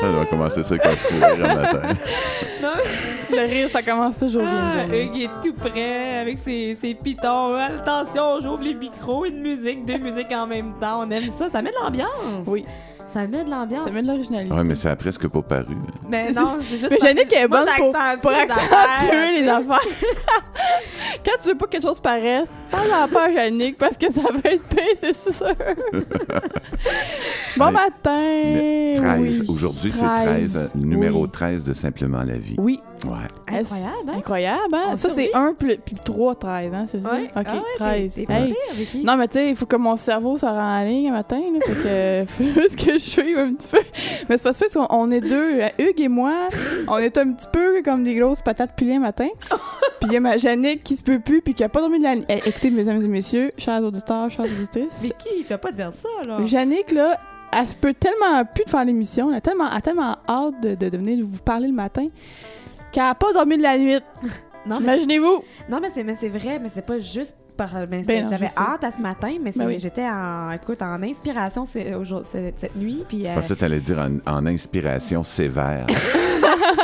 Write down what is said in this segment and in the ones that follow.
Ça doit commencer ça comme fou rire un matin. Le rire, ça commence toujours Ah, bien. Hugues est tout prêt avec ses, ses pitons. Attention, j'ouvre les micros, une musique, deux musiques en même temps. On aime ça. Ça met de l'ambiance. Oui, Ça met de l'ambiance. ça met de l'originalité. Ouais, mais ça a presque pas paru. Mais non, c'est juste. Mais Yannick est bonne pour, pour accentuer les affaires. Quand tu veux pas que quelque chose paraisse, parle-en pas à Yannick parce que ça va être pire, c'est sûr. bon matin. Mais 13. oui. Aujourd'hui, c'est 13, 13, euh, numéro oui. 13 de Simplement la vie. Oui. Ouais. Incroyable, hein? Incroyable, hein? Ça, c'est survit. 1 puis 3, 13, hein? C'est ça? Ouais. OK, Ah ouais, 13. t'es- t'es pas Hey. Vicky. Non, mais tu sais, il faut que mon cerveau se rende en ligne un matin, là, fait que faut juste que je suive un petit peu. Mais c'est pas parce qu'on on est deux, euh, Hugues et moi, on est un petit peu comme des grosses patates pilées un matin. Puis il y a ma Jannick qui se peut plus puis qui a pas dormi de la nuit. Eh, écoutez, mesdames et messieurs, chers auditeurs, chères auditrices, Vicky, tu vas pas dire ça, là? Jannick, là, elle se peut tellement plus de faire l'émission, elle a tellement, elle a tellement hâte de, de, de venir vous parler le matin qu'elle a pas dormi de la nuit. Non, Imaginez-vous! non, mais c'est mais c'est vrai, mais c'est pas juste par. ben, Ben non, J'avais hâte à ce matin, mais Ben oui. j'étais en, écoute, en inspiration cette, cette nuit. Puis, euh, Je pensais que tu allais dire en, en inspiration sévère.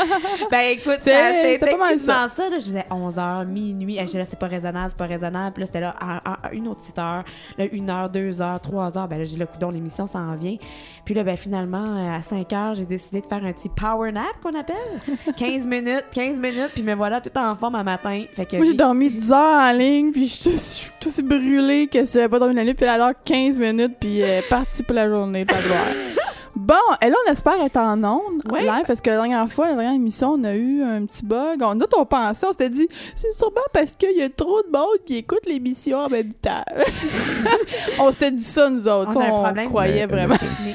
Ben écoute, C'est- ça- c'était c'était pas mal quasiment ça. là. je faisais 11h, minuit. Hey, Je là, c'est pas raisonnable, c'est pas raisonnable. Puis là, c'était là, à, une autre petite heure, là, une heure, deux heures, trois heures. Ben là, j'ai le coudon, l'émission s'en vient. Puis là, ben finalement, euh, à 5 heures, j'ai décidé de faire un petit power nap qu'on appelle. 15 minutes, 15 minutes, puis me voilà tout en forme à matin. Fait que Moi, j'ai dormi 10 heures en ligne, puis je suis tout- aussi brûlée que si j'avais pas dormi la nuit, puis a alors 15 minutes, puis est partie pour la journée, pas gloire. Bon, et là, on espère être en ondes, live, parce que la dernière fois, la dernière émission, on a eu un petit bug. On, nous, autres, on pensait, on s'était dit, c'est sûrement parce qu'il y a trop de monde qui écoute l'émission en même temps. on s'était dit ça, nous autres. On a un On, problème. croyait Mais- vraiment.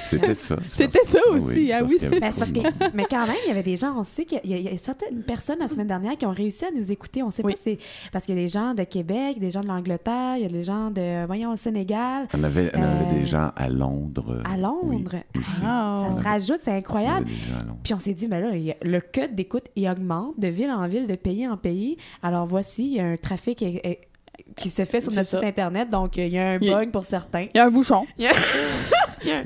C'était ça. C'était ça Oui, aussi, hein, oui. avait Ben, parce que, mais quand même, il y avait des gens, on sait qu'il y, a- il y a certaines personnes la semaine dernière qui ont réussi à nous écouter. On sait Oui. pas si c'est parce qu'il y a des gens de Québec, des gens de l'Angleterre, il y a des gens de, voyons, le Sénégal, On avait, on avait Euh, des gens à Londres. à Londres. Oui, aussi. Ah, Ça se rajoute, c'est incroyable. Puis on s'est dit, mais là, le code d'écoute, il augmente de ville en ville, de pays en pays. Alors voici, il y a un trafic est- est- qui se fait sur notre ça. site Internet, donc il y a un bug pour certains. Il y a un bouchon. Il y a- il y a un-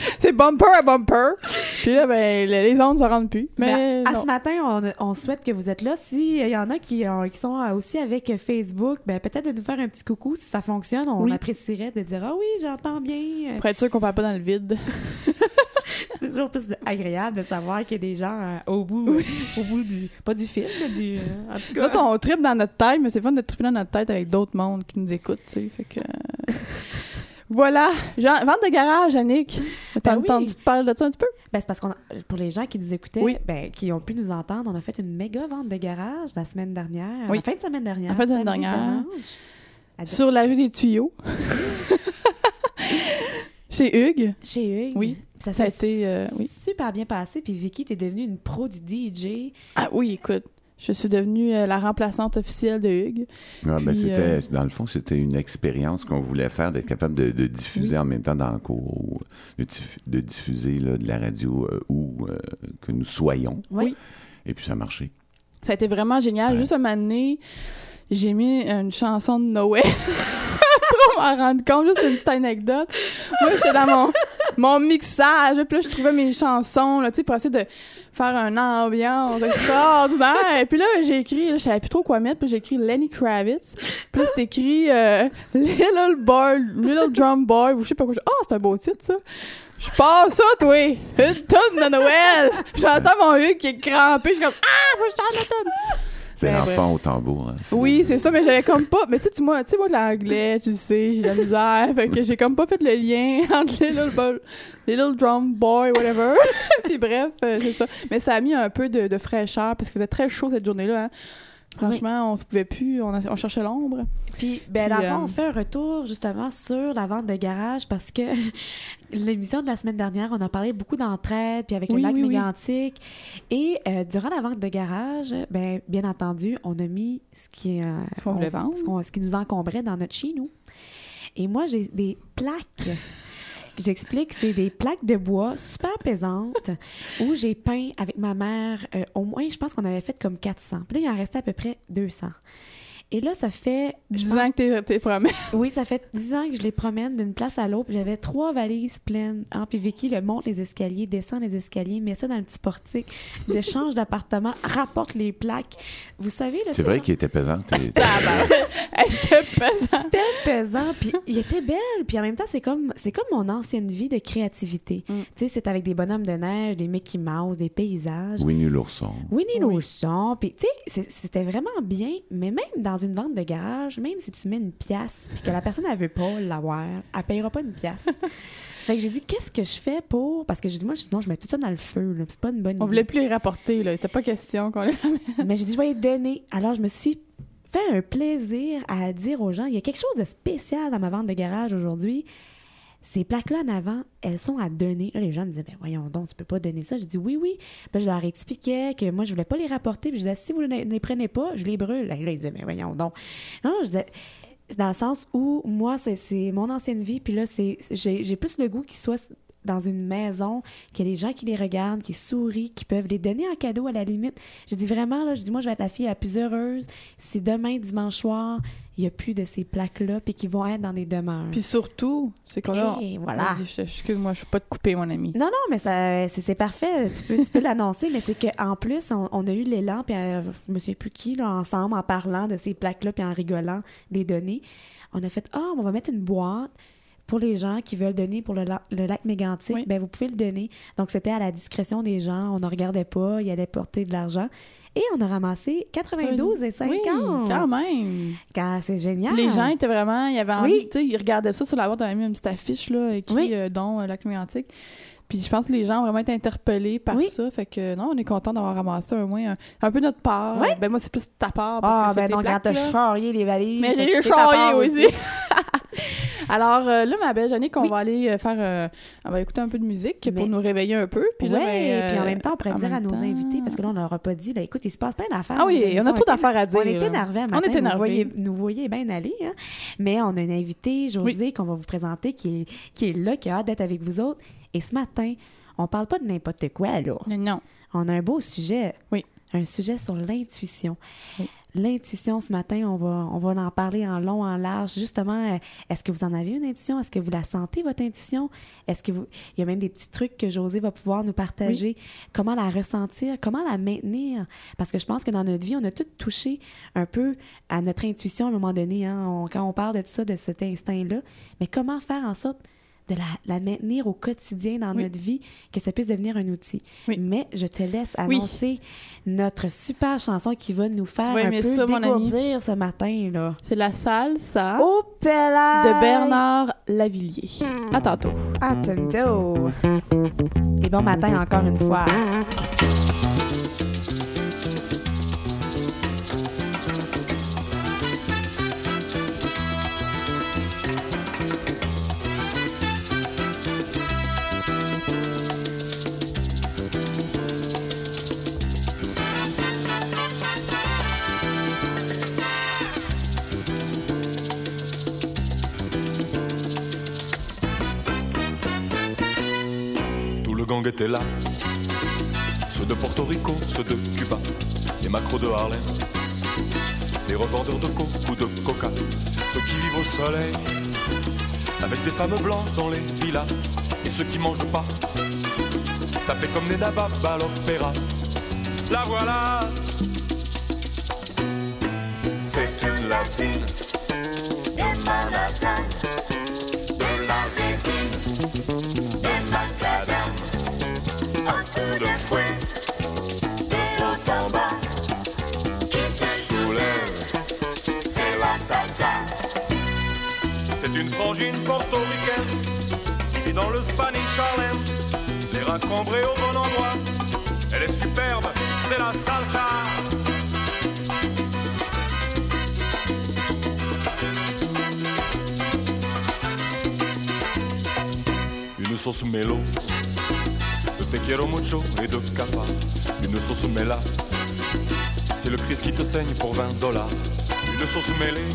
C'est bumper à bumper. Puis là, ben, les ondes se rendent plus. Mais, Mais à ce matin, on, on souhaite que vous êtes là. S'il y en a qui, ont- qui sont aussi avec Facebook, ben, peut-être de nous faire un petit coucou si ça fonctionne. On Oui. apprécierait de dire Ah oui, j'entends bien. Euh, Pour être sûr qu'on parle pas dans le vide. C'est toujours plus agréable de savoir qu'il y a des gens euh, au bout, au bout du. Pas du film, mais du. euh, en tout cas. Autres, on tripe dans notre tête, mais c'est fun de triper dans notre tête avec d'autres mondes qui nous écoutent, tu sais. Fait que. voilà. Jean, vente de garage, Annick. T'as Ben oui. entendu te parler de ça un petit peu? Ben, c'est parce qu'on a- pour les gens qui nous écoutaient, Oui. ben, qui ont pu nous entendre, on a fait une méga vente de garage la semaine dernière. Oui. La fin de semaine dernière. La fin de semaine dernière. Sur la rue des tuyaux. Chez Hugues. Chez Hugues. Oui. Ça, Ça a s'est été, euh, oui. super bien passé. Puis Vicky, t'es devenue une pro du DJ. Ah oui, écoute. Je suis devenue euh, la remplaçante officielle de Hugues. Ouais, ben, c'était, euh, Dans le fond, c'était une expérience qu'on voulait faire, d'être capable de, de diffuser en même temps dans le cours, ou de, diff- de diffuser là, de la radio euh, où que nous soyons. Oui. Et puis ça a marché. Ça a été vraiment génial. Ouais. Juste un moment donné, j'ai mis une chanson de Noël. Trop m'en rendre compte, juste une petite anecdote. Moi, j'étais dans mon, mon mixage, puis là, je trouvais mes chansons, là, tu sais, pour essayer de faire une ambiance extraordinaire. Puis là, j'ai écrit, là, je savais plus trop quoi mettre, puis j'ai écrit Lenny Kravitz. Puis là, c'est écrit euh, Little Boy, Little Drum Boy, ou je sais pas quoi. Ah, c'est un beau titre, ça. Je passe ça, toi! Une tonne de Noël! J'entends mon Hugues qui est crampé, je suis comme Ah, faut que je chante la tonne! C'est Ben, l'enfant au tambour. hein. Oui, c'est ça, mais j'avais comme pas. Mais tu sais, moi, tu sais, moi, l'anglais, tu sais, j'ai de la misère. Fait que j'ai comme pas fait le lien entre les little, les little drum boy, whatever. Puis bref, euh, c'est ça. Mais ça a mis un peu de, de fraîcheur parce qu'il faisait très chaud cette journée-là. hein. Franchement, on se pouvait plus, on, a- on cherchait l'ombre. Puis, ben, Puis, le fond, euh, on fait un retour justement sur la vente de garage parce que l'émission de la semaine dernière, on a parlé beaucoup d'entraide, puis avec Oui, le lac oui. Et euh, durant la vente de garage, ben, bien entendu, on a mis ce qui, euh, Ce ce, ce qui nous encombrait dans notre chez nous. Et moi, j'ai des plaques J'explique, c'est des plaques de bois super pesantes où j'ai peint avec ma mère euh, au moins, je pense qu'on avait fait comme 400. Puis là, il en restait à peu près 200. Et là, ça fait. je 10 pense- ans que t'es- t'es promets. Oui, ça fait 10 ans que je les promène d'une place à l'autre. J'avais trois valises pleines. Hein, puis Vicky le monte les escaliers, descend les escaliers, met ça dans le petit portique, de change d'appartement, rapporte les plaques. Vous savez, là, C'est vrai genre- qu'il était pesant. t'es- Elle était pesante. C'était pesant, puis il était belle, puis en même temps, c'est comme c'est comme mon ancienne vie de créativité. Mm. Tu sais, c'est avec des bonhommes de neige, des Mickey Mouse, des paysages. Winnie l'ourson. Winnie Oui. l'ourson, puis tu sais, c'était vraiment bien, mais même dans une vente de garage, même si tu mets une pièce, puis que la personne elle veut pas l'avoir, elle payera pas une pièce. fait que j'ai dit qu'est-ce que je fais pour parce que j'ai dit moi je, non, je mets tout ça dans le feu, là, c'est pas une bonne On idée. voulait plus les rapporter, là. Il était pas question qu'on les Mais j'ai dit, je vais les donner. Alors, je me suis fait un plaisir à dire aux gens, il y a quelque chose de spécial dans ma vente de garage aujourd'hui. Ces plaques-là en avant, elles sont à donner. Là, les gens me disaient, ben voyons donc, tu peux pas donner ça. J'ai dit, oui, oui. Puis là, je leur expliquais que moi, je voulais pas les rapporter. Puis je disais, si vous ne les prenez pas, je les brûle. Là, ils disaient, mais voyons donc. Non, je disais, c'est dans le sens où moi, c'est- mon ancienne vie. Puis là, j'ai plus le goût qu'ils soient dans une maison, qu'il y a des gens qui les regardent, qui sourient, qui peuvent les donner en cadeau à la limite. J'ai dit vraiment, là, je dis, moi, je vais être la fille la plus heureuse si demain, dimanche soir, il n'y a plus de ces plaques-là, puis qui vont être dans des demeures. Puis surtout, c'est qu'on a. Et voilà. Je- excuse-moi, je suis pas te couper, mon ami. Non, non, mais ça, c'est, parfait. Tu peux, tu peux l'annoncer, mais c'est qu'en plus, on, on a eu l'élan, puis euh, je me sais plus qui, là, ensemble, en parlant de ces plaques-là, puis en rigolant des données. On a fait, ah, on va mettre une boîte pour les gens qui veulent donner pour le, la- le lac mégantique. Oui. Ben, vous pouvez le donner. Donc, c'était à la discrétion des gens. On ne regardait pas. Ils allaient porter de l'argent. Et on a ramassé 92 et 50. Oui, quand même. Quand c'est génial. Les gens étaient vraiment, il y avait envie, Oui. tu sais, ils regardaient ça sur la boîte, on avait mis une petite affiche là, écrit Oui. euh, don euh, lac mégantic. Puis je pense que les gens ont vraiment été interpellés par Oui. ça, fait que non, on est content d'avoir ramassé un moins un, un peu notre part. Oui. Ben moi c'est plus ta part parce Ah, que ben tes donc, quand t'as charrié les valises. Mais j'ai eu charrié aussi. Alors euh, là, ma belle Jannick, on va aller euh, faire, euh, on va écouter un peu de musique Mais- pour nous réveiller un peu. Puis Puis là, ben, puis en même temps, on pourrait dire à nos temps- invités, parce que là, on leur a pas dit, là, écoute, il se passe plein d'affaires. Ah oui, on a trop était- d'affaires à dire. On là. énervés On matin, est vous énervés. voyez- nous voyez bien aller, hein? mais on a une invitée, Josée, qu'on va vous présenter, qui est, qui est là, qui a hâte d'être avec vous autres. Et ce matin, on parle pas de n'importe quoi, là. Non, non. On a un beau sujet. Oui. Un sujet sur l'intuition. Oui. L'intuition, ce matin, on va, on va en parler en long, en large. Justement, euh, est-ce que vous en avez une intuition? Est-ce que vous la sentez, votre intuition? Est-ce que vous... Il y a même des petits trucs que José va pouvoir nous partager. Comment la ressentir? Comment la maintenir? Parce que je pense que dans notre vie, on a tous touché un peu à notre intuition à un moment donné. Hein? On- quand on parle de ça, de cet instinct-là. Mais comment faire en sorte de la, la maintenir au quotidien dans Oui. notre vie, que ça puisse devenir un outil. Oui. Mais je te laisse Oui. annoncer notre super chanson qui va nous faire un peu ça, dégourdir ce matin. là. C'est la salsa Oh, de Bernard Lavillier. À tantôt. À tantôt. Et bon matin encore une fois. Tout le gang était là. Ceux de Porto Rico, ceux de Cuba, les macros de Harlem, les revendeurs de coke ou de coca, ceux qui vivent au soleil, avec des femmes blanches dans les villas, et ceux qui mangent pas. Ça fait comme des nababs à l'opéra. La voilà. C'est une latine de Manhattan, de la résine un coup de fouet, de haut en bas, qui te soulève, c'est la salsa. C'est une frangine portoricaine qui vit dans le Spanish Harlem, les reins cambrés au bon endroit. Elle est superbe, c'est la salsa. Une sauce mélo, de te quiero mucho et de cafard. Une sauce méla, c'est le Christ qui te saigne pour 20 dollars. Une sauce mêlée,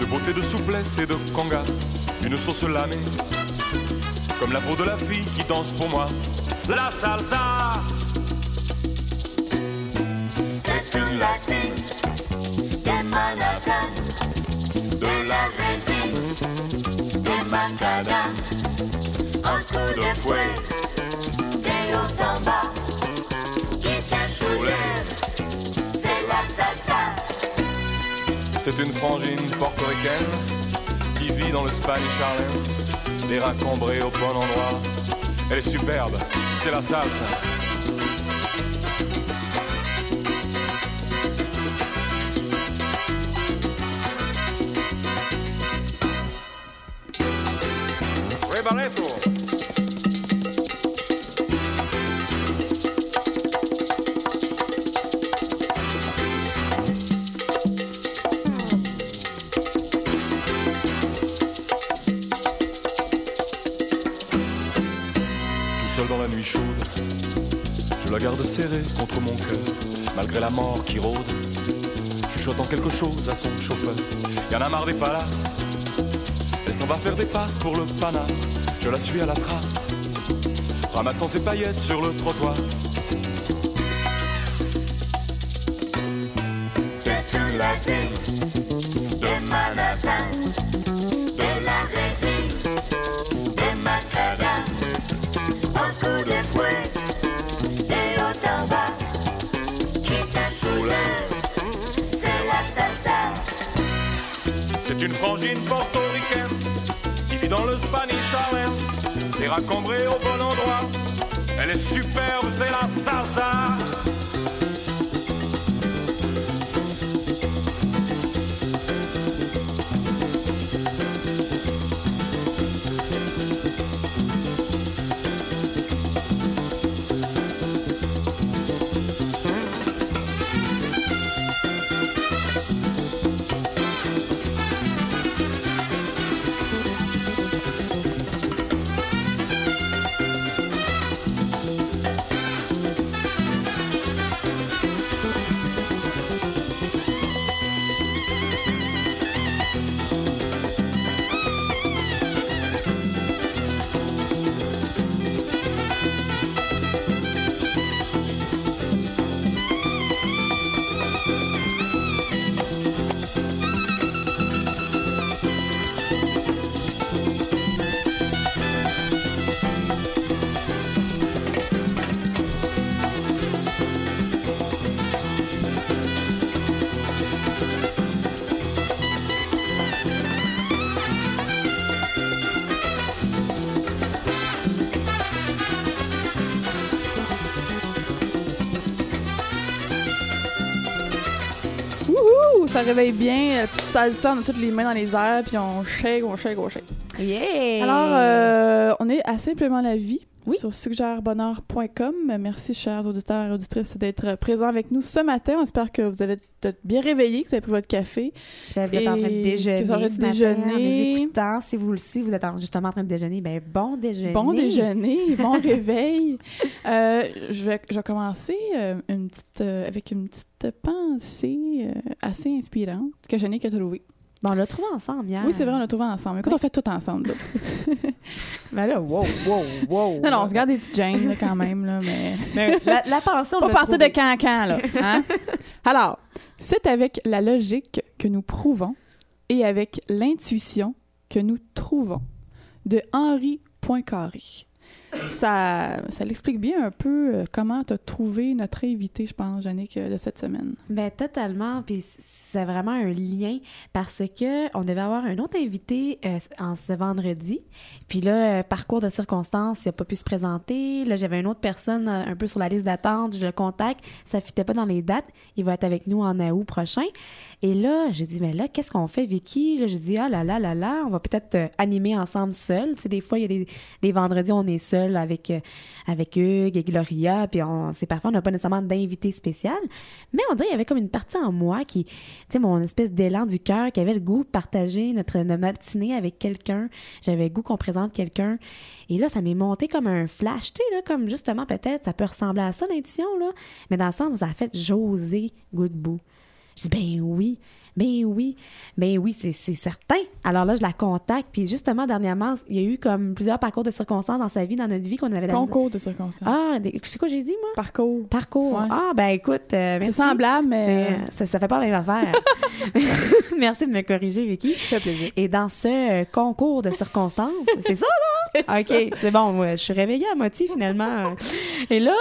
de beauté, de souplesse et de conga. Une sauce lamée, comme la peau de la fille qui danse pour moi. La salsa, C'est une latine des Manhattan, de la résine, des macadam, un coup de fouet, c'est une frangine portoricaine qui vit dans le Spanish Harlem, les cambrés au bon endroit. Elle est superbe, c'est la salsa. Serrée contre mon cœur, malgré la mort qui rôde. Chuchotant quelque chose à son chauffeur, y en a marre des palaces. Elle s'en va faire des passes pour le panard, je la suis à la trace, ramassant ses paillettes sur le trottoir. C'est une latine de Manhattan, de la résine, c'est une frangine portoricaine qui vit dans le Spanish Harlem, les reins cambrés au bon endroit. Elle est superbe, c'est la salsa. Réveille bien. Salsa, on a toutes les mains dans les airs, puis on shake, on shake, on shake. Yeah! Alors, euh, on est à Simplement la vie Oui. sur suggèrebonheur.com. Merci, chers auditeurs et auditrices, d'être présents avec nous ce matin. On espère que vous avez peut-être bien réveillé, que vous avez pris votre café. Puis là, vous êtes en train de déjeuner. vous êtes en déjeuner. Si vous le si vous êtes en- justement en train de déjeuner, ben bon déjeuner. Bon déjeuner, bon réveil. Euh, je, vais, je vais commencer euh, une petite, euh, avec une petite pensée assez inspirante que je n'ai que trouvée. Bon, on l'a trouvé ensemble hier. Oui, c'est vrai, on l'a trouvé ensemble. Écoute, on fait tout ensemble. là. Mais là, wow, wow, wow. Non, non, on se garde des petites Jane là, quand même, là, mais... Mais la, la pensée, on Pas l'a partir de cancan, là. Hein? Alors, c'est avec la logique que nous prouvons et avec l'intuition que nous trouvons de Henri Poincaré. Ça, ça l'explique bien un peu euh, comment tu as trouvé notre invité, je pense, Jannick, euh, de cette semaine. Ben totalement, puis c'est vraiment un lien parce que on devait avoir un autre invité euh, en ce vendredi, puis là euh, parcours de circonstances, il a pas pu se présenter. Là j'avais une autre personne euh, un peu sur la liste d'attente, je le contacte, ça fitait pas dans les dates, il va être avec nous en août prochain. Et là j'ai dit mais là qu'est-ce qu'on fait Vicky? Là j'ai dit ah là là là là, on va peut-être euh, animer ensemble seul. Tu sais des fois il y a des, des vendredis on est seul avec avec Hugues et Gloria, puis on c'est parfois on n'a pas nécessairement d'invité spécial, mais on dirait qu'il y avait comme une partie en moi qui sais, mon espèce d'élan du cœur qui avait le goût de partager notre, matinée avec quelqu'un. J'avais le goût qu'on présente quelqu'un. Et là, ça m'est monté comme un flash, tu comme justement, peut-être, ça peut ressembler à ça, l'intuition, là. Mais dans le sens ça a fait José Goodbout. Je dis, ben oui, ben oui, ben oui, c'est certain. Alors là, je la contacte. Puis justement, dernièrement, il y a eu comme plusieurs parcours de circonstances dans sa vie, dans notre vie, qu'on avait... Concours de circonstances. Ah, des- c'est quoi j'ai dit, moi? Parcours. Parcours. Ouais. Ah, ben écoute, euh, C'est semblable, mais C'est- Ça, ça fait pas la même affaire. Merci de me corriger, Vicky. ça fait plaisir. Et dans ce euh, concours de circonstances, c'est ça, là? OK, c'est bon. ouais, je suis réveillée à moitié, finalement. Et là,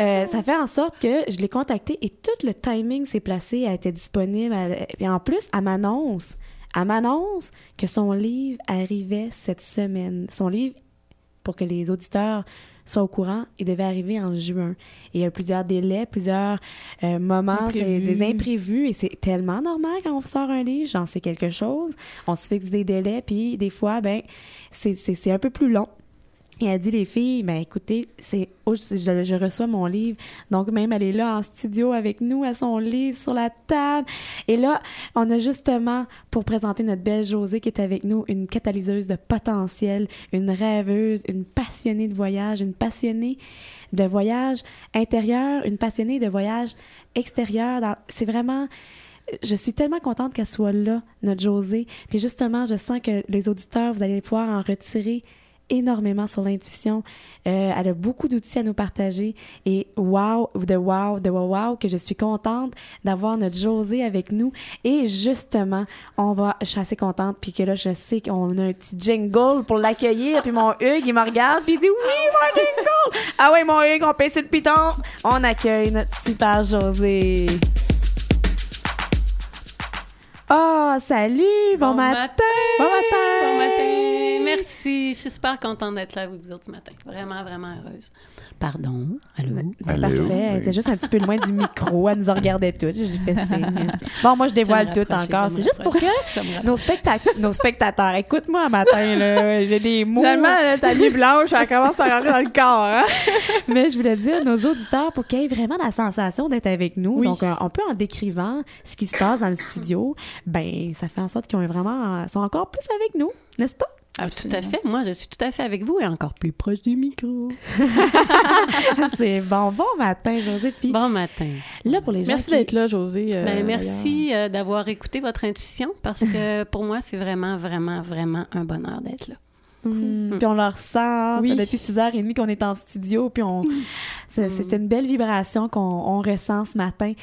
euh, ça fait en sorte que je l'ai contactée et tout le timing s'est placé. Elle était disponible. elle- et en plus, elle m'annonce, elle m'annonce que son livre arrivait cette semaine. Son livre, pour que les auditeurs soient au courant, il devait arriver en juin. Et il y a plusieurs délais, plusieurs euh, moments, Imprévus. des imprévus. Et c'est tellement normal quand on sort un livre, j'en sais quelque chose. On se fixe des délais, puis des fois, ben, c'est un peu plus long. Et elle dit, les filles, ben écoutez, c'est je, je- reçois mon livre. Donc, même, elle est là en studio avec nous, à son livre sur la table. Et là, on a justement, pour présenter notre belle Josée qui est avec nous, une catalyseuse de potentiel, une rêveuse, une passionnée de voyage, une passionnée de voyage intérieur, une passionnée de voyage extérieur. C'est vraiment je suis tellement contente qu'elle soit là, notre Josée. Puis justement, je sens que les auditeurs, vous allez pouvoir en retirer énormément sur l'intuition. Euh, elle a beaucoup d'outils à nous partager. Et wow, de wow, de wow, wow, que je suis contente d'avoir notre Josée avec nous. Et justement, on va, je suis assez contente, puis que là, je sais qu'on a un petit jingle pour l'accueillir. Puis mon Hugues, il me regarde, puis il dit oui, mon jingle! Ah oui, mon Hugues, on paye sur le piton. On accueille notre super Josée. Oh, salut! Bon, matin! Bon matin! Bon matin! Merci, je suis super contente d'être là avec vous autres ce matin. Vraiment, vraiment heureuse. Pardon, allô? C'est Allô? parfait. Elle était juste un petit peu loin du micro. Elle nous regardait toutes. J'ai fait signe. Bon, moi, je dévoile tout encore. C'est juste pour que nos, nos spectateurs, écoute-moi un matin, là. J'ai des mots. Finalement, là, ta nuit blanche, elle commence à rentrer dans le corps, hein? Mais je voulais dire, nos auditeurs, pour qu'ils aient vraiment la sensation d'être avec nous, Oui. donc euh, un peu en décrivant ce qui se passe dans le studio, ben ça fait en sorte qu'ils ont vraiment, sont encore plus avec nous, n'est-ce pas? Ah, tout à fait. Moi, je suis tout à fait avec vous et encore plus proche du micro. C'est bon. Bon matin, José. Puis Bon matin. là, pour les gens Merci qui- d'être là, José. euh, Ben, merci euh, d'avoir écouté votre intuition parce que pour moi, c'est vraiment, vraiment, vraiment un bonheur d'être là. Mm. Puis on le ressent. Oui. Depuis 6h30 qu'on est en studio. Puis on... c'est c'est une belle vibration qu'on on ressent ce matin.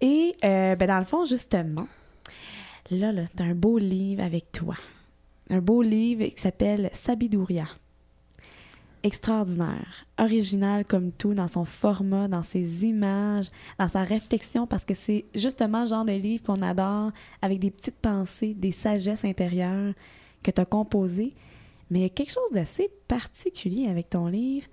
Et euh, ben dans le fond, justement, là, là t'as un beau livre avec toi. Un beau livre qui s'appelle Sabidouria. Extraordinaire, original comme tout dans son format, dans ses images, dans sa réflexion, parce que c'est justement le genre de livre qu'on adore, avec des petites pensées, des sagesses intérieures que tu as composées. Mais il y a quelque chose d'assez particulier avec ton livre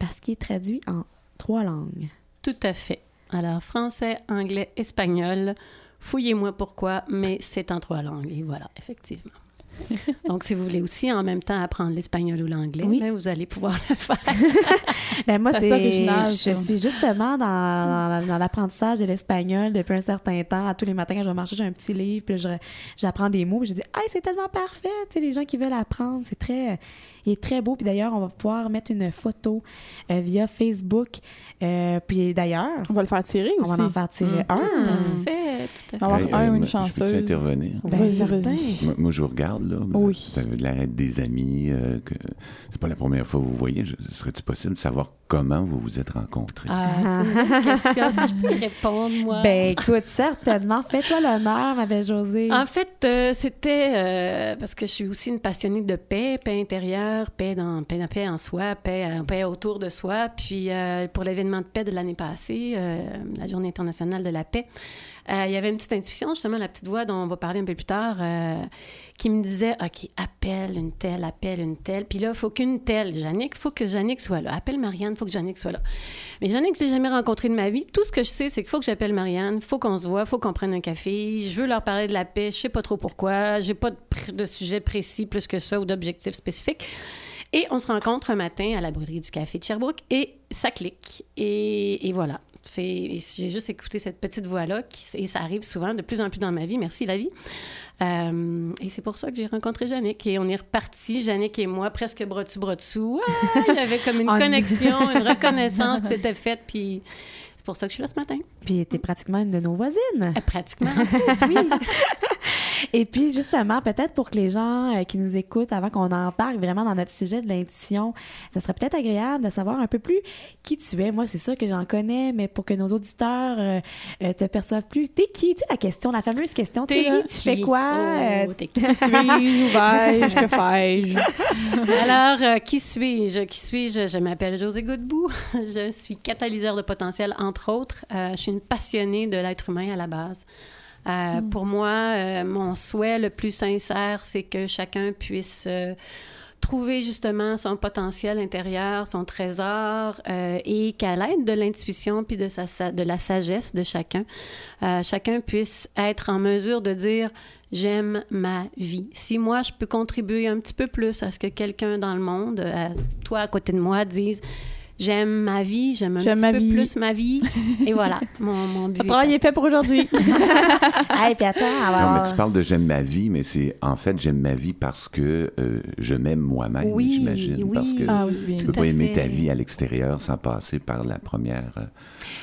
parce qu'il est traduit en trois langues. Tout à fait. Alors, français, anglais, espagnol. Fouillez-moi pourquoi, mais c'est en trois langues. Et voilà, effectivement. Donc, si vous voulez aussi en même temps apprendre l'espagnol ou l'anglais, Oui. ben, vous allez pouvoir le faire. Ben moi, C'est je suis justement dans, dans- dans l'apprentissage de l'espagnol depuis un certain temps. À tous les matins, quand je vais marcher, j'ai un petit livre, puis j'apprends des mots, puis je dis, hey, c'est tellement parfait. Tu sais, les gens qui veulent apprendre, c'est très, il est très beau. Puis d'ailleurs, on va pouvoir mettre une photo euh, via Facebook. Euh, puis d'ailleurs, On va le faire tirer on aussi. va en faire tirer Mm. un. Tout à fait, tout à fait. On va Hey, avoir un euh, ou une moi, je chanceuse. intervenir? Ben, Vas-y, vas-y. Moi, moi, je vous regarde, là. Vous, Oui. vous avez de l'air d'être des amis. euh, que c'est pas la première fois que vous voyez. Je- Serait-il possible de savoir comment vous vous êtes rencontrés? Ah, c'est une question. Est-ce que je peux y répondre, moi? Ben écoute, certainement. Fais-toi l'honneur, ma belle Josée. En fait, euh, c'était euh, parce que je suis aussi une passionnée de paix, paix intérieure, paix, dans, en soi, paix, euh, paix autour de soi. Puis euh, pour l'événement de paix de l'année passée, euh, la Journée internationale de la paix, il y avait une petite intuition, justement, la petite voix dont on va parler un peu plus tard, euh, qui me disait, OK, appelle une telle, appelle une telle. Puis là, il faut qu'une telle, Jannick, il faut que Jannick soit là. Appelle Marianne, il faut que Jannick soit là. Mais Jannick, je l'ai jamais rencontrée de ma vie. Tout ce que je sais, c'est qu'il faut que j'appelle Marianne, il faut qu'on se voit, il faut qu'on prenne un café. Je veux leur parler de la paix, je sais pas trop pourquoi. J'ai pas de, sujet précis plus que ça ou d'objectif spécifique. Et on se rencontre un matin à la brûlerie du café de Sherbrooke et ça clique. Et voilà. J'ai juste écouté cette petite voix-là et ça arrive souvent, de plus en plus dans ma vie. Merci la vie. Euh, et c'est pour ça que j'ai rencontré Jannick et on est reparti, Jannick et moi, presque bras dessus, bras dessous. Ah, il y avait comme une On- connexion, une reconnaissance qui s'était faite. Puis c'est pour ça que je suis là ce matin. Puis t'es pratiquement une de nos voisines. Euh, Pratiquement, en plus, oui. Et puis, justement, peut-être pour que les gens euh, qui nous écoutent, avant qu'on embarque vraiment dans notre sujet de l'intuition, ça serait peut-être agréable de savoir un peu plus qui tu es. Moi, c'est sûr que j'en connais, mais pour que nos auditeurs euh, euh, te perçoivent plus, t'es qui? Tu sais, la question, la fameuse question, t'es qui? Tu fais quoi? Oh, t'es qui? Qui suis-je? Où vais-je? Que fais-je? Alors, euh, qui suis-je? Qui suis-je? Je m'appelle José Godbout. Je suis catalyseur de potentiel, entre autres. Euh, je suis une passionnée de l'être humain à la base. Euh, Pour moi, euh, mon souhait le plus sincère, c'est que chacun puisse euh, trouver justement son potentiel intérieur, son trésor, euh, et qu'à l'aide de l'intuition puis de, sa- de la sagesse de chacun, euh, chacun puisse être en mesure de dire j'aime ma vie. Si moi, je peux contribuer un petit peu plus à ce que quelqu'un dans le monde, à toi à côté de moi, dise j'aime ma vie, j'aime un J'aime petit ma peu vie. plus ma vie. Et voilà, mon, mon but. Le travail est fait pour aujourd'hui. Hey, puis attends, va Non, mais tu parles de j'aime ma vie, mais c'est en fait j'aime ma vie parce que euh, je m'aime moi-même, Oui, j'imagine. oui. Parce que Ah oui, bien tu peux pas aimer ta vie à l'extérieur sans passer par la première. euh,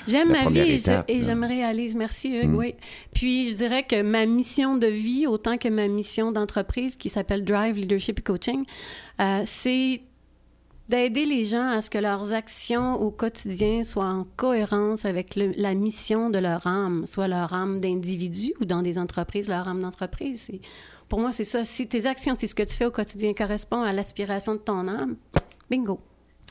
J'aime la ma vie première et je, étape, et je me réalise. Merci, Hugues. Mm. Oui. Puis, je dirais que ma mission de vie, autant que ma mission d'entreprise, qui s'appelle Drive Leadership et Coaching, euh, c'est d'aider les gens à ce que leurs actions au quotidien soient en cohérence avec le- la mission de leur âme, soit leur âme d'individu ou dans des entreprises, leur âme d'entreprise. Pour moi, c'est ça. Si tes actions, si ce que tu fais au quotidien correspond à l'aspiration de ton âme, bingo.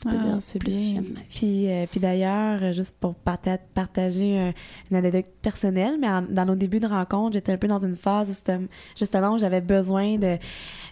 Ah, c'est plus bien. Puis, euh, puis d'ailleurs, euh, juste pour parta- partager euh, une anecdote personnelle, mais en- dans nos débuts de rencontre, j'étais un peu dans une phase justem- justement où j'avais besoin de,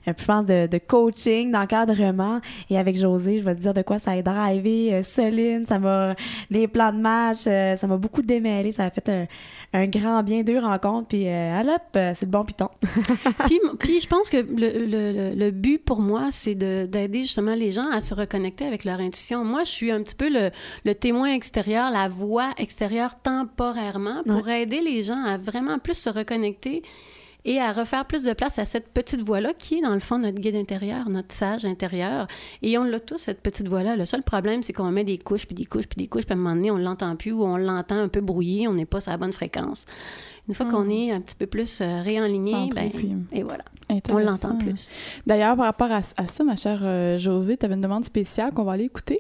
je pense, de, de coaching, d'encadrement. Et avec José, je vais te dire de quoi ça a drivé euh, solide. Ça m'a, les plans de match, euh, ça m'a beaucoup démêlé. Ça a fait un, un grand bien, deux rencontres. Puis, allop, euh, c'est le bon piton. puis, puis je pense que le, le- le- le but pour moi, c'est de- d'aider justement les gens à se reconnecter avec leur intuition. Moi, je suis un petit peu le, le témoin extérieur, la voix extérieure temporairement pour aider les gens à vraiment plus se reconnecter et à refaire plus de place à cette petite voix-là qui est dans le fond notre guide intérieur, notre sage intérieur. Et on l'a tous, cette petite voix-là. Le seul problème, c'est qu'on met des couches, puis des couches, puis des couches, puis à un moment donné, on l'entend plus ou on l'entend un peu brouillé, on n'est pas sur la bonne fréquence. Une fois qu'on est un petit peu plus euh, réaligné, Centré, ben, puis- et voilà, on l'entend plus. D'ailleurs, par rapport à, à ça, ma chère euh, Josée, tu avais une demande spéciale qu'on va aller écouter.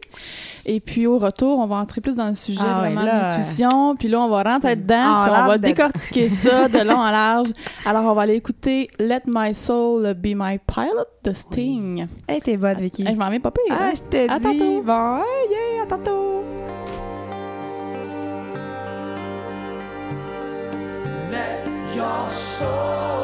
Et puis, au retour, on va entrer plus dans le sujet Ah vraiment là, de l'intuition. Puis là, on va rentrer dedans, puis on va décortiquer ça de long en large. Alors, on va aller écouter Let My Soul Be My Pilot de Sting. Hey, t'es bonne, Vicky. Hey, je m'en mets pas pire. Ah, hein? je te À dis. tantôt. Bon, hey, yeah, à tantôt. Let your soul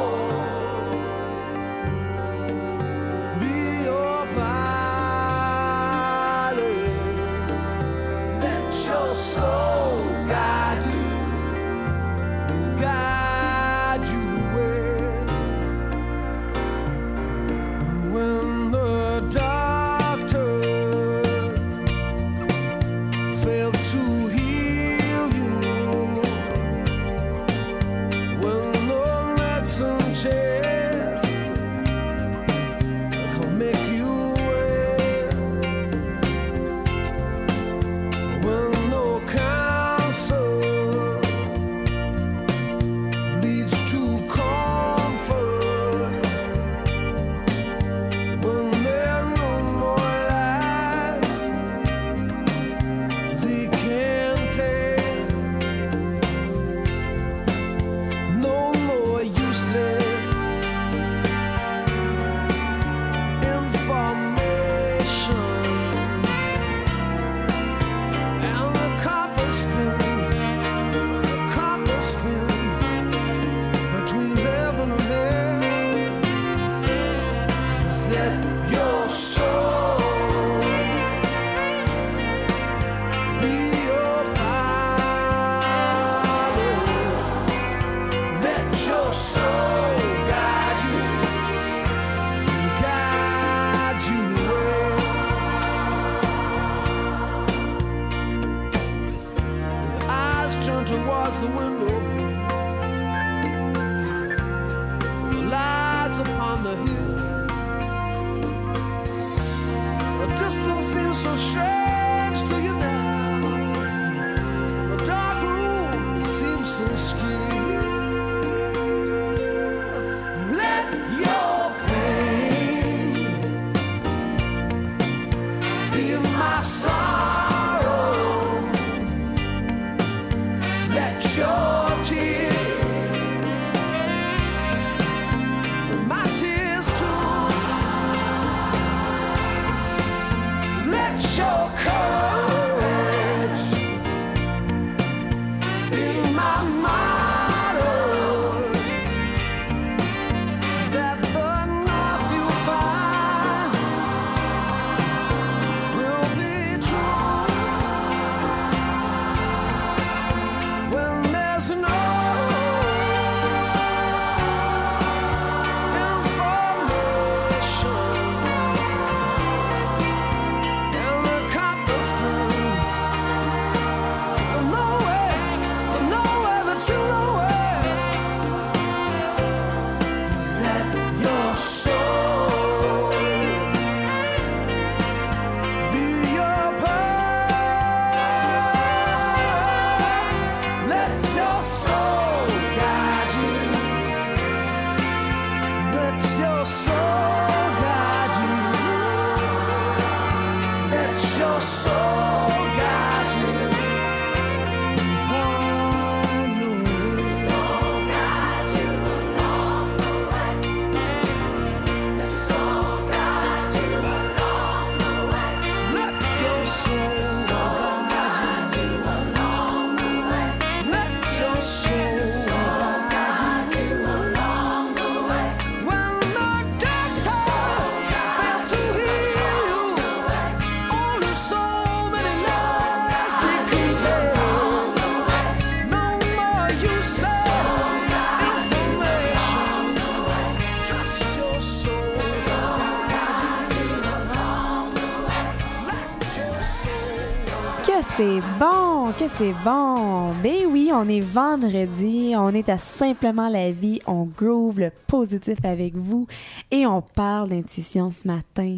que c'est bon. Ben oui, on est vendredi, on est à Simplement la vie, on groove le positif avec vous et on parle d'intuition ce matin.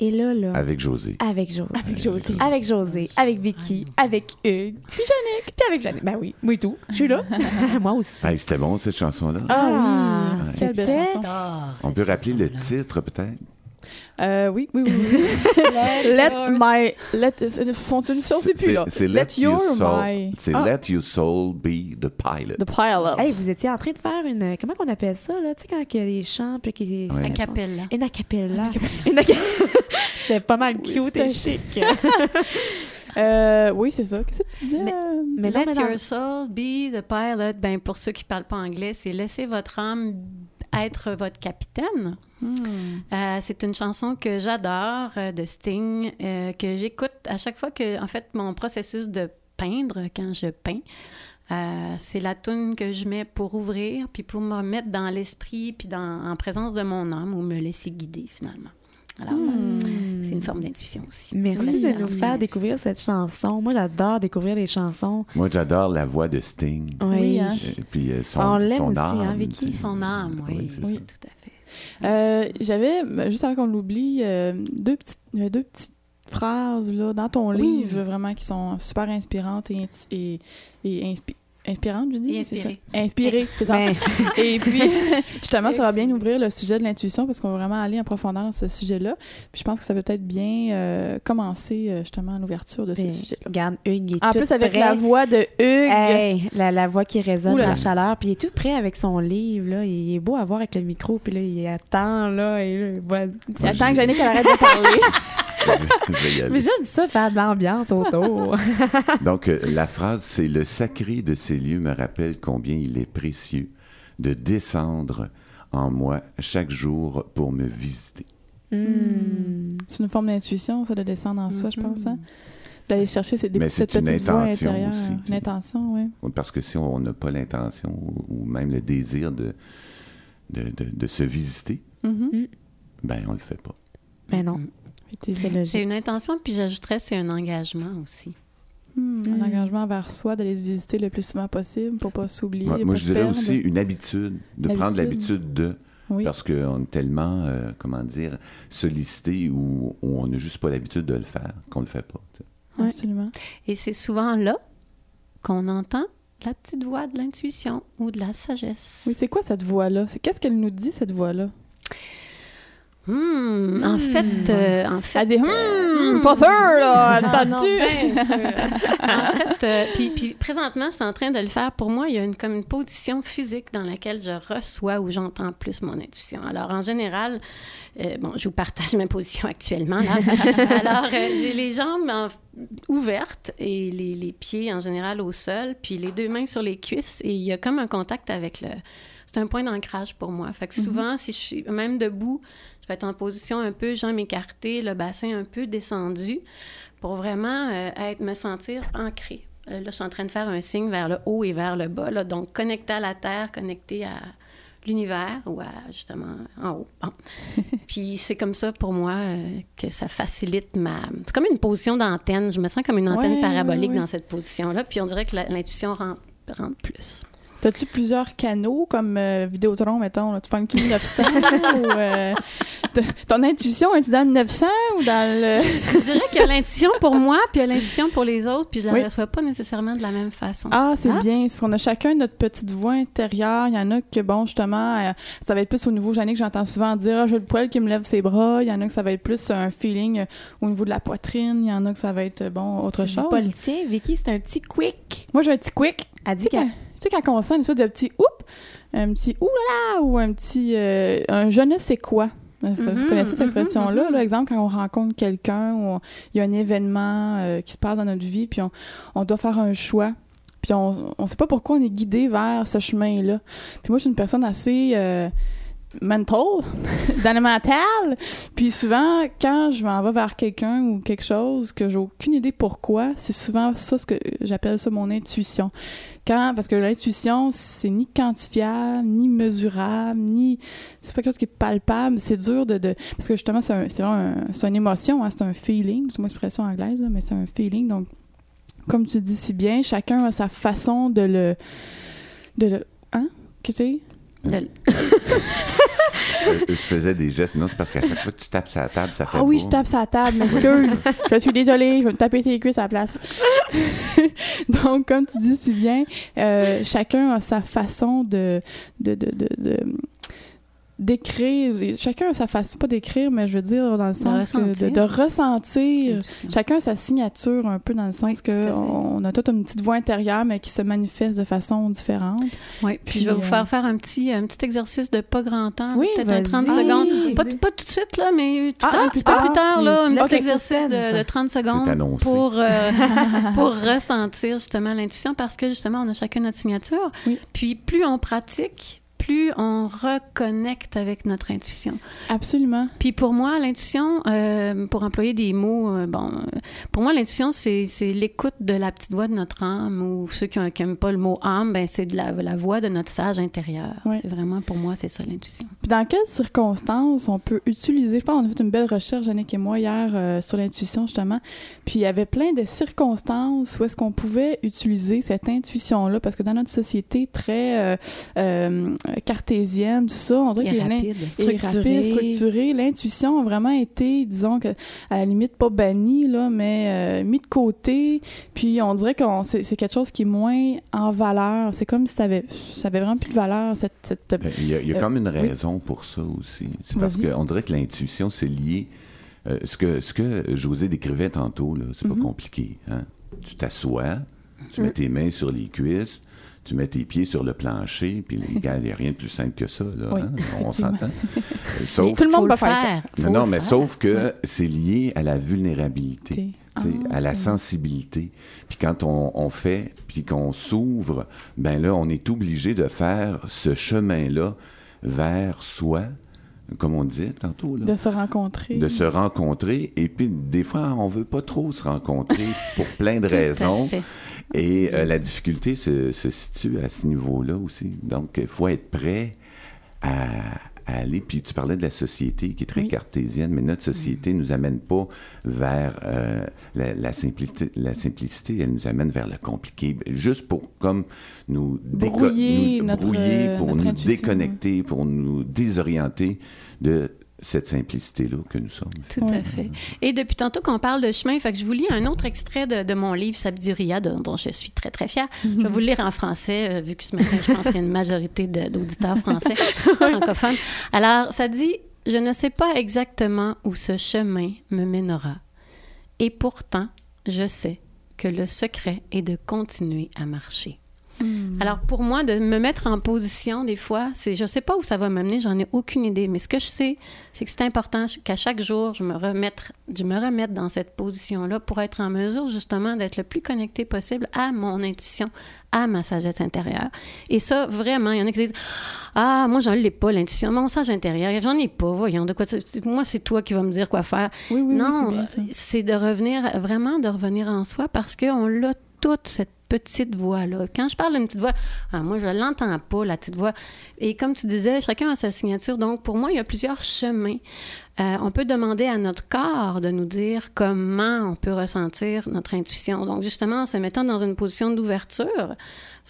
Et là, là, Avec José. avec José. Avec José. Avec José, avec Vicky, avec Hugues. Puis Jannick. Puis avec Jannick. Ben oui, moi et tout. Je suis là. Moi aussi. Hey, C'était bon, cette chanson-là. Ah oui, quelle belle chanson. On peut rappeler le titre, peut-être? Euh, oui, oui, oui. oui. let my... Let... Font une chose, c'est plus là. C'est Let, your, soul, my... c'est Ah. Let Your Soul Be the Pilot. The pilot. Hey, vous étiez en train de faire une. Comment qu'on appelle ça, là? Tu sais, quand il y a des chants, puis qui. Ouais. Un capella. Une acapella. Une acapella. C'était pas mal cute c'est et chic. Euh, oui, c'est ça. Qu'est-ce que tu disais? Mais- Let your soul be the pilot. Ben, pour ceux qui parlent pas anglais, c'est laisser votre âme être votre capitaine. Hmm. Euh, c'est une chanson que j'adore euh, de Sting, euh, que j'écoute à chaque fois que, en fait, mon processus de peindre, quand je peins, euh, c'est la tune que je mets pour ouvrir, puis pour me mettre dans l'esprit, puis dans, en présence de mon âme, ou me laisser guider, finalement. Alors, Hmm. C'est une forme d'intuition aussi. Merci de nous faire découvrir cette chanson. Moi, j'adore découvrir les chansons. Moi, j'adore la voix de Sting. Oui, hein. Et puis euh, son, On l'aime aussi, hein, âme, Vicky? sais. Son âme, oui, Oui, oui, tout à fait. Euh, J'avais, euh, juste avant qu'on l'oublie, euh, deux, petites, deux petites phrases là, dans ton Oui. livre vraiment qui sont super inspirantes et, et, et inspi- inspirantes, je dis? Et c'est ça? Inspirées, c'est ça. Et puis, justement, ça va bien ouvrir le sujet de l'intuition parce qu'on va vraiment aller en profondeur dans ce sujet-là. Puis je pense que ça peut peut-être bien euh, commencer euh, justement l'ouverture de ce ben, sujet-là. regarde, Hugues, il est En tout plus, avec prêt. la voix de Hugues. Hey, la, la voix qui résonne, Ouh là la chaleur, puis il est tout prêt avec son livre, là. Il est beau à voir avec le micro, puis là, il attend, là, et là, il voit... Il attend que Jannick arrête de parler. Mais j'aime ça, faire de l'ambiance autour. Donc, euh, la phrase, c'est Le sacré de ces lieux me rappelle combien il est précieux de descendre en moi chaque jour pour me visiter. Hmm. C'est une forme d'intuition, ça, de descendre en soi, je pense. Hein? D'aller chercher ces, des- Mais cette c'est une petite voix intérieure. aussi, sais. Une intention, oui. Parce que si on n'a pas l'intention ou, même le désir de, de, de- de se visiter, Mhm. ben on le fait pas. Mais non, c'est une intention, puis j'ajouterais, c'est un engagement aussi. Hmm, Mm. Un engagement vers soi, d'aller se visiter le plus souvent possible pour pas s'oublier. Moi, je dirais perdre. aussi une habitude, de prendre L'habitude. de, Oui. parce qu'on est tellement, euh, comment dire, sollicité ou, on n'a juste pas l'habitude de le faire qu'on le fait pas. tu sais. Ouais, Absolument. Et c'est souvent là qu'on entend la petite voix de l'intuition ou de la sagesse. Oui, c'est quoi cette voix-là? C'est Qu'est-ce qu'elle nous dit, cette voix-là? Hmm, En fait, euh, en fait, Elle dit, hum, pas sûr, là, non, t'as-tu? bien sûr. en fait, euh, puis, puis présentement, je suis en train de le faire. Pour moi, il y a une, comme une position physique dans laquelle je reçois ou j'entends plus mon intuition. Alors, en général, euh, bon, je vous partage ma position actuellement. Là. Alors, euh, j'ai les jambes en- ouvertes et les, les pieds en général au sol, puis les deux mains sur les cuisses. Et il y a comme un contact avec le... C'est un point d'ancrage pour moi. Fait que souvent, si je suis même debout, je vais être en position un peu jambes écartées, le bassin un peu descendu, pour vraiment euh, être, me sentir ancrée. Euh, là, je suis en train de faire un signe vers le haut et vers le bas. Là, donc, connecté à la Terre, connecté à l'univers ou à, justement, en haut. Bon. Puis c'est comme ça, pour moi, euh, que ça facilite ma... C'est comme une position d'antenne. Je me sens comme une antenne Ouais, parabolique ouais, ouais. dans cette position-là. Puis on dirait que l'intuition rentre, rentre plus. T'as-tu plusieurs canaux, comme euh, Vidéotron, mettons? Là? Tu prends tout le 900 ou... euh, ton intuition, est-tu dans le 900 ou dans le... Je dirais qu'il y a l'intuition pour moi, puis il y a l'intuition pour les autres, puis je la Oui. reçois pas nécessairement de la même façon. Ah, c'est Ah. bien. Parce qu'on a chacun notre petite voix intérieure. Il y en a que, bon, justement, euh, ça va être plus au niveau, Jannick, j'entends souvent dire, ah, j'ai le poil qui me lève ses bras. Il y en a que ça va être plus un feeling euh, au niveau de la poitrine. Il y en a que ça va être, euh, bon, autre Tu dis chose. pas le tien, Vicky, c'est un petit quick. Moi, j'ai un petit quick. Elle dit qu'elle... tu sais, quand on sent une espèce de petit oup, un petit oulala ou un petit euh, un je ne sais quoi. Vous Mhm, connaissez cette mhm, expression-là, mhm. là, exemple, quand on rencontre quelqu'un ou il y a un événement euh, qui se passe dans notre vie, puis on, on doit faire un choix. Puis on ne sait pas pourquoi on est guidé vers ce chemin-là. Puis moi, je suis une personne assez euh, mental, dans le mental. Puis souvent, quand je m'en vais vers quelqu'un ou quelque chose que j'ai aucune idée pourquoi, c'est souvent ça ce que j'appelle ça mon intuition. Parce que l'intuition, c'est ni quantifiable, ni mesurable, ni c'est pas quelque chose qui est palpable. C'est dur de, parce que justement, c'est un, un- une émotion, hein, c'est un feeling. C'est une expression anglaise, mais c'est un feeling. Donc, comme tu dis si bien, chacun a sa façon de le. de le. Hein? Que c'est? Le- Euh, je faisais des gestes. Non, c'est parce qu'à chaque fois que tu tapes la table, ça fait Ah oui, boum. je tape sa table, m'excuse. je suis désolée, je vais me taper ses cuisses à la place. Donc, comme tu dis si bien, euh, chacun a sa façon de, de, de, de, de- d'écrire. Chacun a sa façon, pas d'écrire, mais je veux dire dans le sens de, ressentir. de ressentir. L'intuition. Chacun a sa signature un peu dans le sens que fait. on a toute une petite voix intérieure, mais qui se manifeste de façon différente. Oui, puis, Puis, je vais vous euh, faire faire un petit, un petit exercice de pas grand temps, Oui, peut-être un 30 vas-y. secondes. Pas, pas tout de suite, là, mais tout Ah, à- un plus pas tard, plus tard, tu- là, tu un petit exercice de, de 30 secondes pour, euh, pour ressentir justement l'intuition parce que justement, on a chacun notre signature. Oui. Puis plus on pratique, plus on reconnecte avec notre intuition. Absolument. Puis pour moi, l'intuition, euh, pour employer des mots, euh, bon, euh, pour moi, l'intuition, c'est c'est l'écoute de la petite voix de notre âme, ou ceux qui n'aiment pas le mot âme, ben c'est de la, la voix de notre sage intérieur. Ouais. C'est vraiment, pour moi, c'est ça l'intuition. Puis dans quelles circonstances on peut utiliser, je pense qu'on a fait une belle recherche, Yannick et moi, hier, euh, sur l'intuition, justement, puis il y avait plein de circonstances où est-ce qu'on pouvait utiliser cette intuition-là, parce que dans notre société très cartésienne, tout ça, on dirait qu'il et rapide, structuré. L'intuition a vraiment été, disons, que, à la limite, pas bannie, là, mais euh, mis de côté. Puis on dirait que c'est quelque chose qui est moins en valeur. C'est comme si ça avait, ça avait vraiment plus de valeur, cette... cette Ben, Il y a, il y a Euh, comme une oui. raison pour ça aussi. C'est parce qu'on dirait que l'intuition, c'est lié. euh, ce, que, ce que José décrivait tantôt, là, c'est pas compliqué. Hein? Tu t'assois, tu mets tes mains sur les cuisses, tu mets tes pieds sur le plancher, puis les gars, il n'y a rien de plus simple que ça. Là, Oui, hein? On s'entend. Euh, Mais tout le monde peut faire ça. Non, mais faire. sauf que c'est lié à la vulnérabilité. Ah, à la sensibilité. Puis quand on, on fait, puis qu'on s'ouvre, ben là, on est obligé de faire ce chemin-là vers soi, comme on disait tantôt, là. de se rencontrer. de se rencontrer. Et puis, des fois, on veut pas trop se rencontrer pour plein de Tout à raisons. Et euh, la difficulté se, se situe à ce niveau-là aussi. Donc, il faut être prêt à, à aller. Puis tu parlais de la société qui est très Oui. cartésienne, mais notre société nous amène pas vers euh, la, la simplicité, la simplicité, elle nous amène vers le compliqué, juste pour comme nous, Brouiller nous notre, brouiller, pour notre nous intuition. déconnecter, pour nous désorienter de cette simplicité-là que nous sommes. Tout à fait. Et depuis tantôt qu'on parle de chemin, fait que je vous lis un autre extrait de, de mon livre Sabduria, de- dont je suis très, très fière. Je vais vous le lire en français, euh, vu que ce matin, je pense qu'il y a une majorité d'auditeurs français francophones. Alors, ça dit Je ne sais pas exactement où ce chemin me mènera. Et pourtant, je sais que le secret est de continuer à marcher. Alors pour moi, de me mettre en position des fois, c'est je sais pas où ça va m'amener, j'en ai aucune idée. Mais ce que je sais, c'est que c'est important qu'à chaque jour, je me remette, je me remette dans cette position-là pour être en mesure justement d'être le plus connecté possible à mon intuition, à ma sagesse intérieure. Et ça, vraiment, il y en a qui disent ah moi j'en l'ai pas l'intuition, mon sage intérieur, j'en ai pas. Voyons de quoi. Moi c'est toi qui vas me dire quoi faire. Oui, oui, Non, c'est de revenir, vraiment de revenir en soi parce qu'on l'a toute cette petite voix-là. Quand je parle d'une petite voix, ah, moi, je l'entends pas, la petite voix. Et comme tu disais, chacun a sa signature. Donc, pour moi, il y a plusieurs chemins. Euh, on peut demander à notre corps de nous dire comment on peut ressentir notre intuition. Donc, justement, en se mettant dans une position d'ouverture,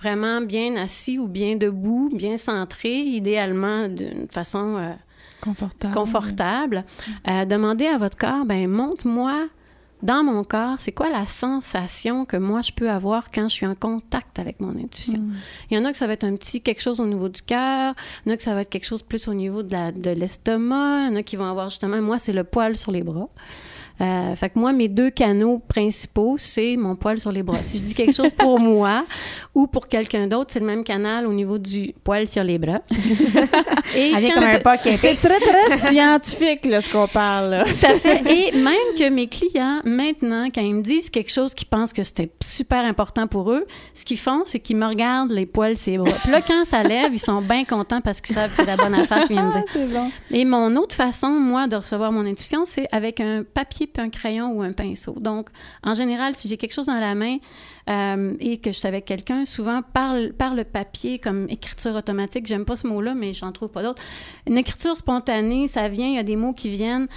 vraiment bien assis ou bien debout, bien centré, idéalement d'une façon... euh, Confortable. confortable, euh, demandez à votre corps, ben montre-moi dans mon corps, c'est quoi la sensation que moi je peux avoir quand je suis en contact avec mon intuition? Mm. Il y en a que ça va être un petit quelque chose au niveau du cœur, il y en a que ça va être quelque chose plus au niveau de la- de l'estomac, il y en a qui vont avoir justement, moi c'est le poil sur les bras. Euh, fait que moi, mes deux canaux principaux, c'est mon poil sur les bras. Si je dis quelque chose pour moi ou pour quelqu'un d'autre, c'est le même canal au niveau du poil sur les bras. Et Avec quand- un C'est très, très scientifique, là, ce qu'on parle. là. tout à fait. Et même que mes clients, maintenant, quand ils me disent quelque chose qu'ils pensent que c'était super important pour eux, ce qu'ils font, c'est qu'ils me regardent les poils sur les bras. Puis là, quand ça lève, ils sont bien contents parce qu'ils savent que c'est la bonne affaire qu'ils viennent de dire. Bon. Et mon autre façon, moi, de recevoir mon intuition, c'est avec un papier puis un crayon ou un pinceau. Donc, en général, si j'ai quelque chose dans la main euh, et que je suis avec quelqu'un, souvent par, le- par le papier, comme écriture automatique, j'aime pas ce mot-là, mais j'en trouve pas d'autre. Une écriture spontanée, ça vient, il y a des mots qui viennent.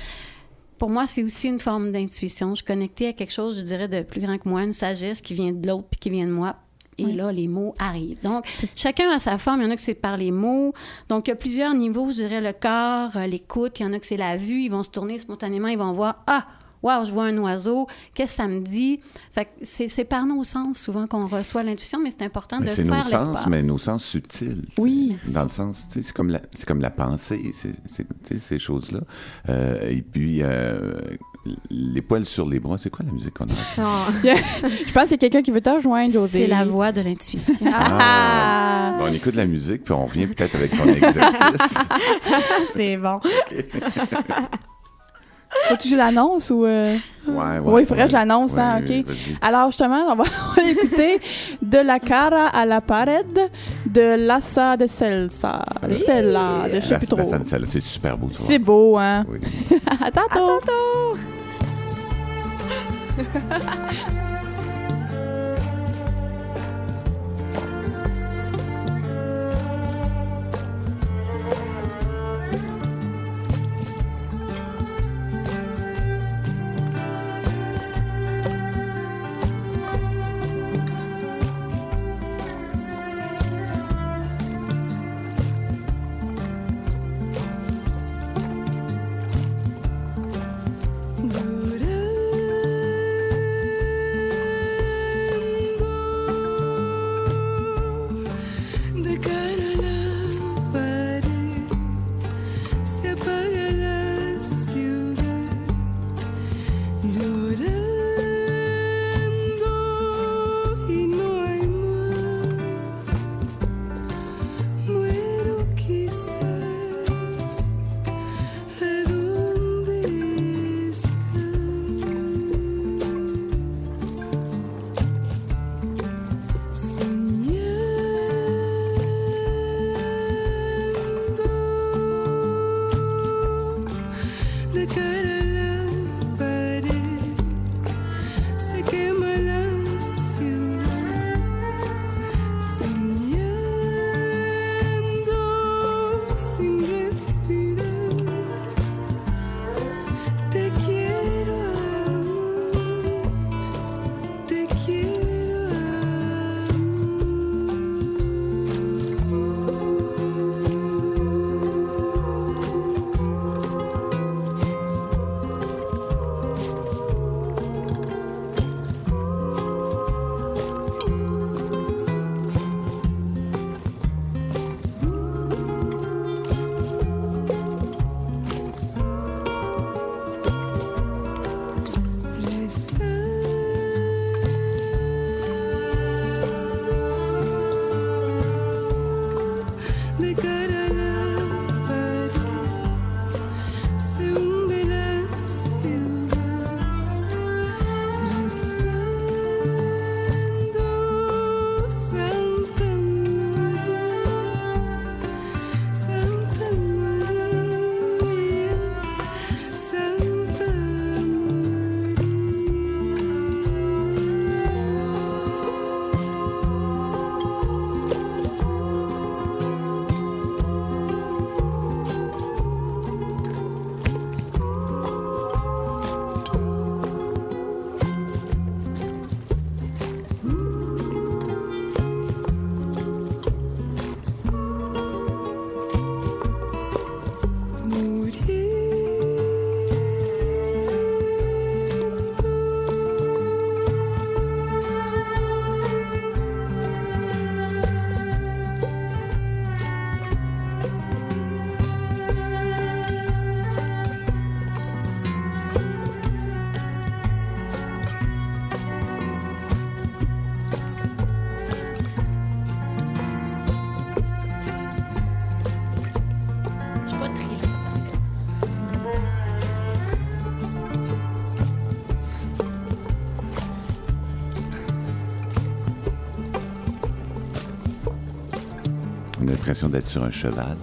pour moi, c'est aussi une forme d'intuition. Je suis connectée à quelque chose, je dirais, de plus grand que moi, une sagesse qui vient de l'autre puis qui vient de moi. Et Oui. là, les mots arrivent. Donc, chacun a sa forme. Il y en a que c'est par les mots. Donc, il y a plusieurs niveaux, je dirais, le corps, euh, l'écoute. Il y en a que c'est la vue. Ils vont se tourner spontanément. Ils vont voir, ah, wow, je vois un oiseau. Qu'est-ce que ça me dit? Fait que c'est c'est par nos sens, souvent, qu'on reçoit l'intuition, mais c'est important Mais de c'est faire nos sens, l'espace. mais nos sens subtils. Oui. Dans le sens, tu sais, c'est comme la, c'est comme la pensée, c'est, c'est- tu sais, ces choses-là. Euh, et puis, euh, les poils sur les bras, c'est quoi la musique qu'on a? Je pense qu'il y a quelqu'un qui veut te rejoindre, José. C'est la voix de l'intuition. Ah! Bon, on écoute la musique, puis on revient peut-être avec ton exercice. C'est bon. Faut-tu que je l'annonce ou... euh? Ouais, ouais. Oui, il faudrait que je l'annonce, hein, Ouais, OK. Alors, justement, on va, écouter De la cara à la pared de Lassa de Celsa. De Cella, de je sais plus trop. C'est super beau. C'est beau, hein? Oui. À tantôt! De l'impression d'être sur un cheval.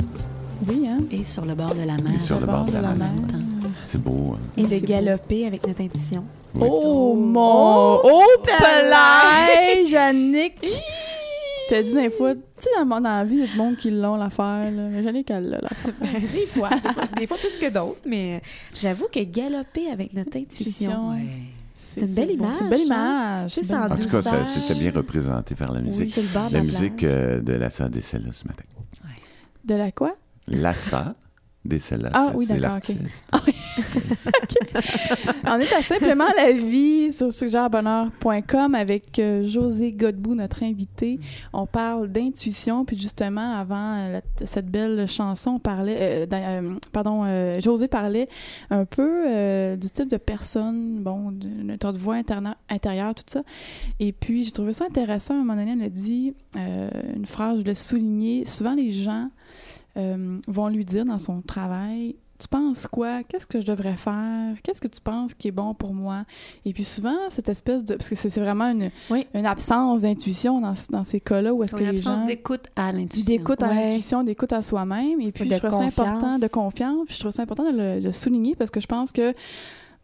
Oui, hein? Et sur le bord de la mer. Et sur le bord de la mer. Attends. C'est beau. hein? Et de galoper avec notre intuition. Oui. Oh, mon... Oh, pelage, Annick! Je te dis des fois, tu sais, dans, le monde- dans la vie, il y a du monde qui l'ont l'affaire, là. Mais j'allais qu'elle l'a l'affaire. Ben, des fois, des fois, des fois plus que d'autres, mais j'avoue que galoper avec notre intuition. C'est une belle image, C'est une belle hein? image. Une en belle En tout cas, c'était bien représenté par la oui, musique. sur le bord de la la musique euh, de Lassa Dessella ce matin. De la quoi? Lassa Dessella, Ah, c'est oui, c'est d'accord, ok. On est à Simplement la vie sur suggèrebonheur.com avec euh, José Godbout, notre invité. On parle d'intuition, puis justement, avant euh, la- cette belle chanson, on parlait, euh, pardon, euh, José parlait un peu du type de personne, bon, de notre voix intérieure, tout ça. Et puis, j'ai trouvé ça intéressant. À un moment donné, elle a dit une phrase, je voulais souligner. Souvent, les gens euh, vont lui dire dans son travail tu penses quoi? Qu'est-ce que je devrais faire? Qu'est-ce que tu penses qui est bon pour moi? Et puis souvent, cette espèce de... Parce que c'est vraiment une, Oui. une absence d'intuition dans, dans ces cas-là où est-ce que les gens... d'écoute à l'intuition. D'écoute à Ouais. l'intuition, d'écoute à soi-même. Et puis, De je trouve ça important, de confiance. Puis je trouve ça important de le de souligner parce que je pense que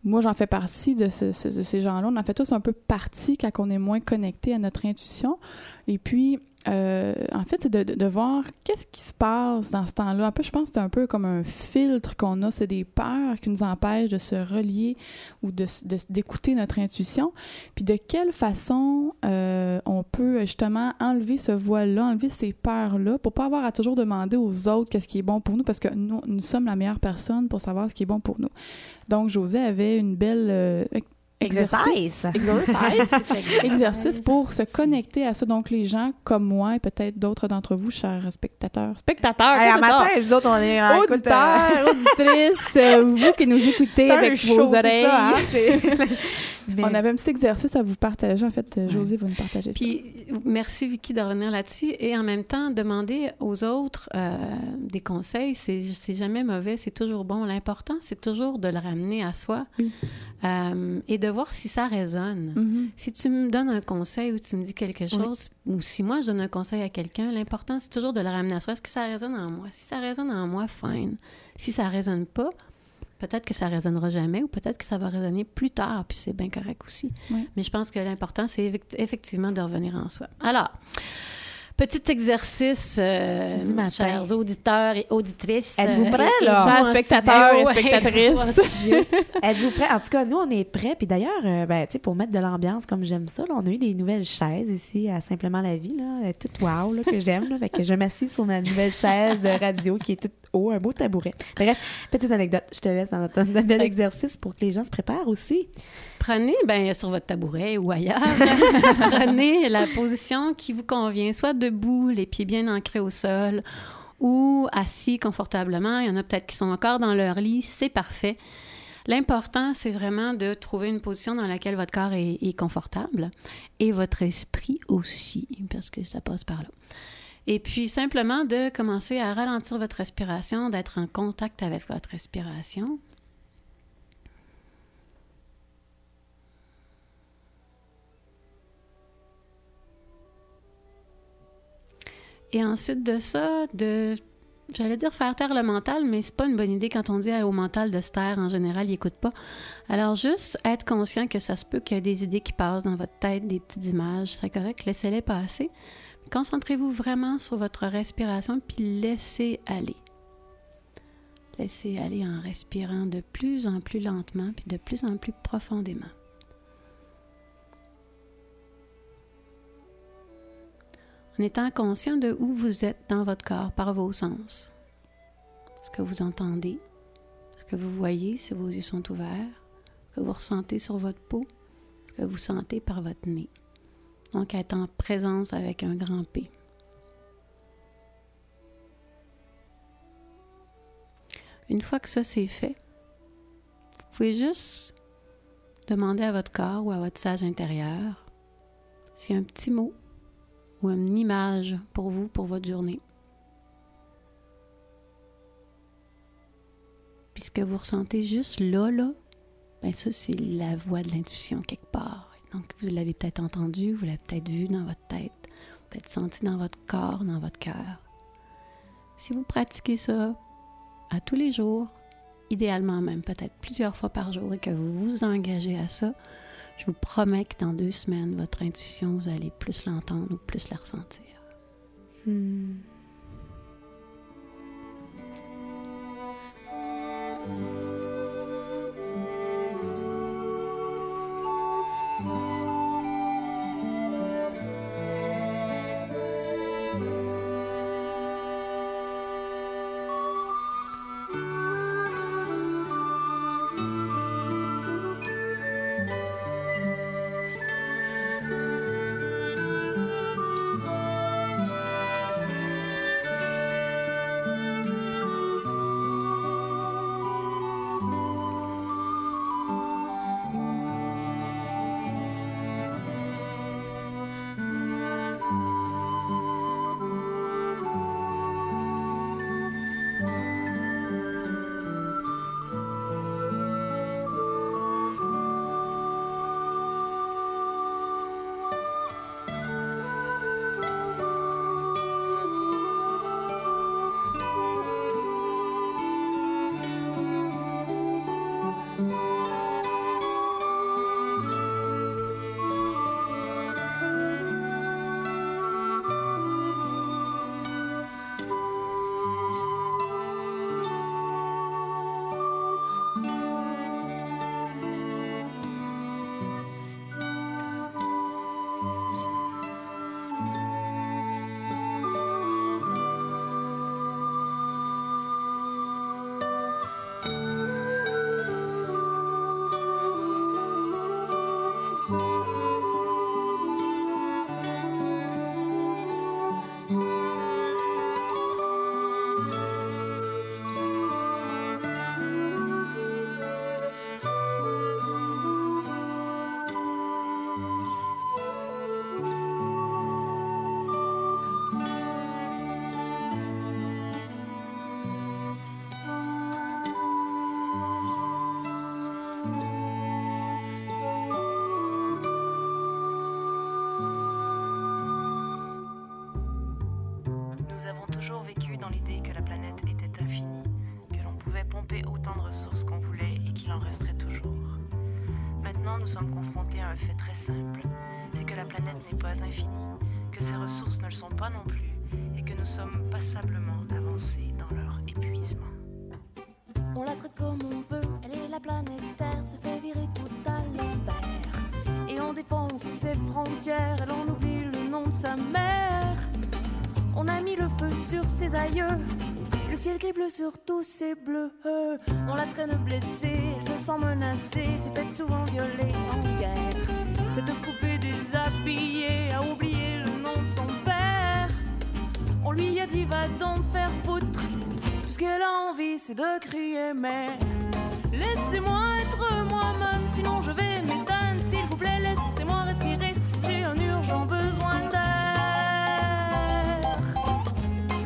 moi, j'en fais partie de, ce- ce- de ces gens-là. On en fait tous un peu partie quand on est moins connecté à notre intuition. Et puis, euh, en fait, c'est de, voir qu'est-ce qui se passe dans ce temps-là. Un peu, je pense que c'est un peu comme un filtre qu'on a. C'est des peurs qui nous empêchent de se relier ou d'écouter notre intuition. Puis de quelle façon euh, on peut justement enlever ce voile-là, enlever ces peurs-là pour pas avoir à toujours demander aux autres qu'est-ce qui est bon pour nous parce que nous, nous sommes la meilleure personne pour savoir ce qui est bon pour nous. Donc, José avait une belle euh, exercice, Exercice. exercice, pour se connecter à ça. Donc, les gens comme moi et peut-être d'autres d'entre vous, chers spectateurs, spectateurs, Hey, matin, les autres, on est euh, écoute, auditeurs, auditrices, euh, vous qui nous écoutez avec vos c'est oreilles. ça, On avait un petit exercice à vous partager. En fait, euh, José va nous partager ça. Puis, merci Vicky de revenir là-dessus. Et en même temps, demander aux autres euh, des conseils, c'est jamais mauvais, c'est toujours bon. L'important, c'est toujours de le ramener à soi Oui. euh, et de voir si ça résonne. Mhm. Si tu me donnes un conseil ou tu me dis quelque chose, ou si moi je donne un conseil à quelqu'un, l'important c'est toujours de le ramener à soi. Est-ce que ça résonne en moi? Si ça résonne en moi, fine. Si ça résonne pas, peut-être que ça résonnera jamais ou peut-être que ça va résonner plus tard, puis c'est bien correct aussi. Oui. Mais je pense que l'important c'est effect- effectivement de revenir en soi. Alors, petit exercice, euh, chers auditeurs et auditrices. Êtes-vous euh, prêts, et- et là? Chers spectateurs studio, et spectatrices. Êtes-vous prêts? En tout cas, nous, on est prêts. Puis d'ailleurs, euh, ben, tu sais, pour mettre de l'ambiance comme j'aime ça, là, on a eu des nouvelles chaises ici à Simplement la vie, là, euh, toute wow, là, que j'aime. là. Fait que je m'assis sur ma nouvelle chaise de radio qui est toute haut, un beau tabouret. Bref, petite anecdote. Je te laisse dans notre notre bel exercice pour que les gens se préparent aussi. Prenez, ben, sur votre tabouret ou ailleurs, prenez la position qui vous convient, soit debout, les pieds bien ancrés au sol, ou assis confortablement. Il y en a peut-être qui sont encore dans leur lit, c'est parfait. L'important, c'est vraiment de trouver une position dans laquelle votre corps est, est confortable et votre esprit aussi, parce que ça passe par là. Et puis, simplement de commencer à ralentir votre respiration, d'être en contact avec votre respiration. Et ensuite de ça, de, j'allais dire faire taire le mental, mais c'est pas une bonne idée quand on dit au mental de se taire. En général, il écoute pas. Alors juste être conscient que ça se peut qu'il y a des idées qui passent dans votre tête, des petites images, c'est correct, laissez-les passer. Concentrez-vous vraiment sur votre respiration, puis laissez aller. Laissez aller en respirant de plus en plus lentement, puis de plus en plus profondément. En étant conscient de où vous êtes dans votre corps par vos sens. Ce que vous entendez, ce que vous voyez si vos yeux sont ouverts, ce que vous ressentez sur votre peau, ce que vous sentez par votre nez. Donc être en présence avec un grand P. Une fois que ça c'est fait, vous pouvez juste demander à votre corps ou à votre sage intérieur a un petit mot ou une image pour vous, pour votre journée. Puis ce que vous ressentez juste là, là, ben ça, c'est la voix de l'intuition quelque part. Donc, vous l'avez peut-être entendu, vous l'avez peut-être vu dans votre tête, peut-être senti dans votre corps, dans votre cœur. Si vous pratiquez ça à tous les jours, idéalement même peut-être plusieurs fois par jour, et que vous vous engagez à ça, je vous promets que dans deux semaines, votre intuition, vous allez plus l'entendre ou plus la ressentir. Hmm. Pas que ses ressources ne le sont pas non plus, et que nous sommes passablement avancés dans leur épuisement. On la traite comme on veut, elle est la planète Terre, se fait virer tout à l'envers. Et on défonce ses frontières, elle en oublie le nom de sa mère. On a mis le feu sur ses aïeux, le ciel qui bleu sur tous ses bleus. On la traîne blessée, elle se sent menacée, s'est faite souvent violer en guerre. Cette poupée dit va donc te faire foutre. Tout ce qu'elle a envie, c'est de crier, mais laissez-moi être moi-même, sinon je vais m'éteindre. S'il vous plaît, laissez-moi respirer. J'ai un urgent besoin d'air.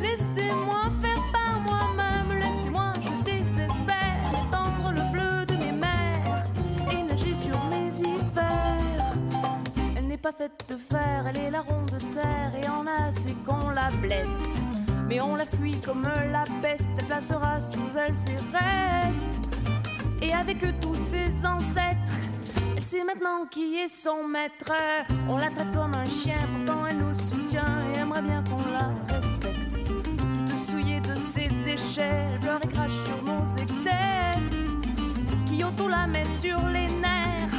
Laissez-moi faire par moi-même, laissez-moi, je désespère, étendre le bleu de mes mers et nager sur mes hivers. Elle n'est pas faite de fer, elle est la ronde de terre et en a c'est qu'on la blesse. Mais on la fuit comme la peste, elle placera sous elle ses restes. Et avec tous ses ancêtres, elle sait maintenant qui est son maître. On la traite comme un chien, pourtant elle nous soutient et aimerait bien qu'on la respecte. Toute souillée de ses déchets, elle pleure et crache sur nos excès. Kyoto la met sur les nerfs.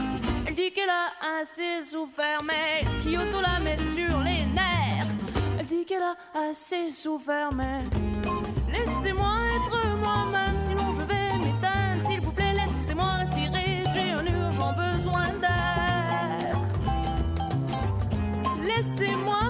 Elle dit qu'elle a assez souffert, mais Kyoto la met sur les nerfs. Qu'elle a assez souffert, mais laissez-moi être moi-même, sinon je vais m'éteindre. S'il vous plaît, laissez-moi respirer. J'ai un urgent besoin d'air. Laissez-moi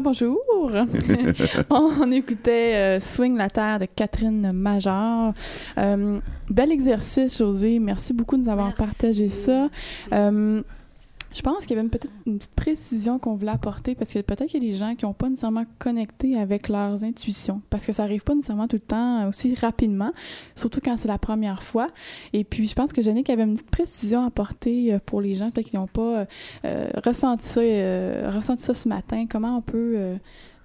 bonjour. on écoutait euh, Swing la Terre de Catherine Major. Euh, bel exercice, José. Merci beaucoup de nous avoir Merci. partagé ça. Euh, je pense qu'il y avait une petite, une petite précision qu'on voulait apporter parce que peut-être qu'il y a des gens qui n'ont pas nécessairement connecté avec leurs intuitions parce que ça arrive pas nécessairement tout le temps aussi rapidement, surtout quand c'est la première fois. Et puis, je pense que Jannick avait une petite précision à apporter euh, pour les gens qui n'ont pas euh, euh, ressenti, ça, euh, ressenti ça ce matin. Comment on peut... euh,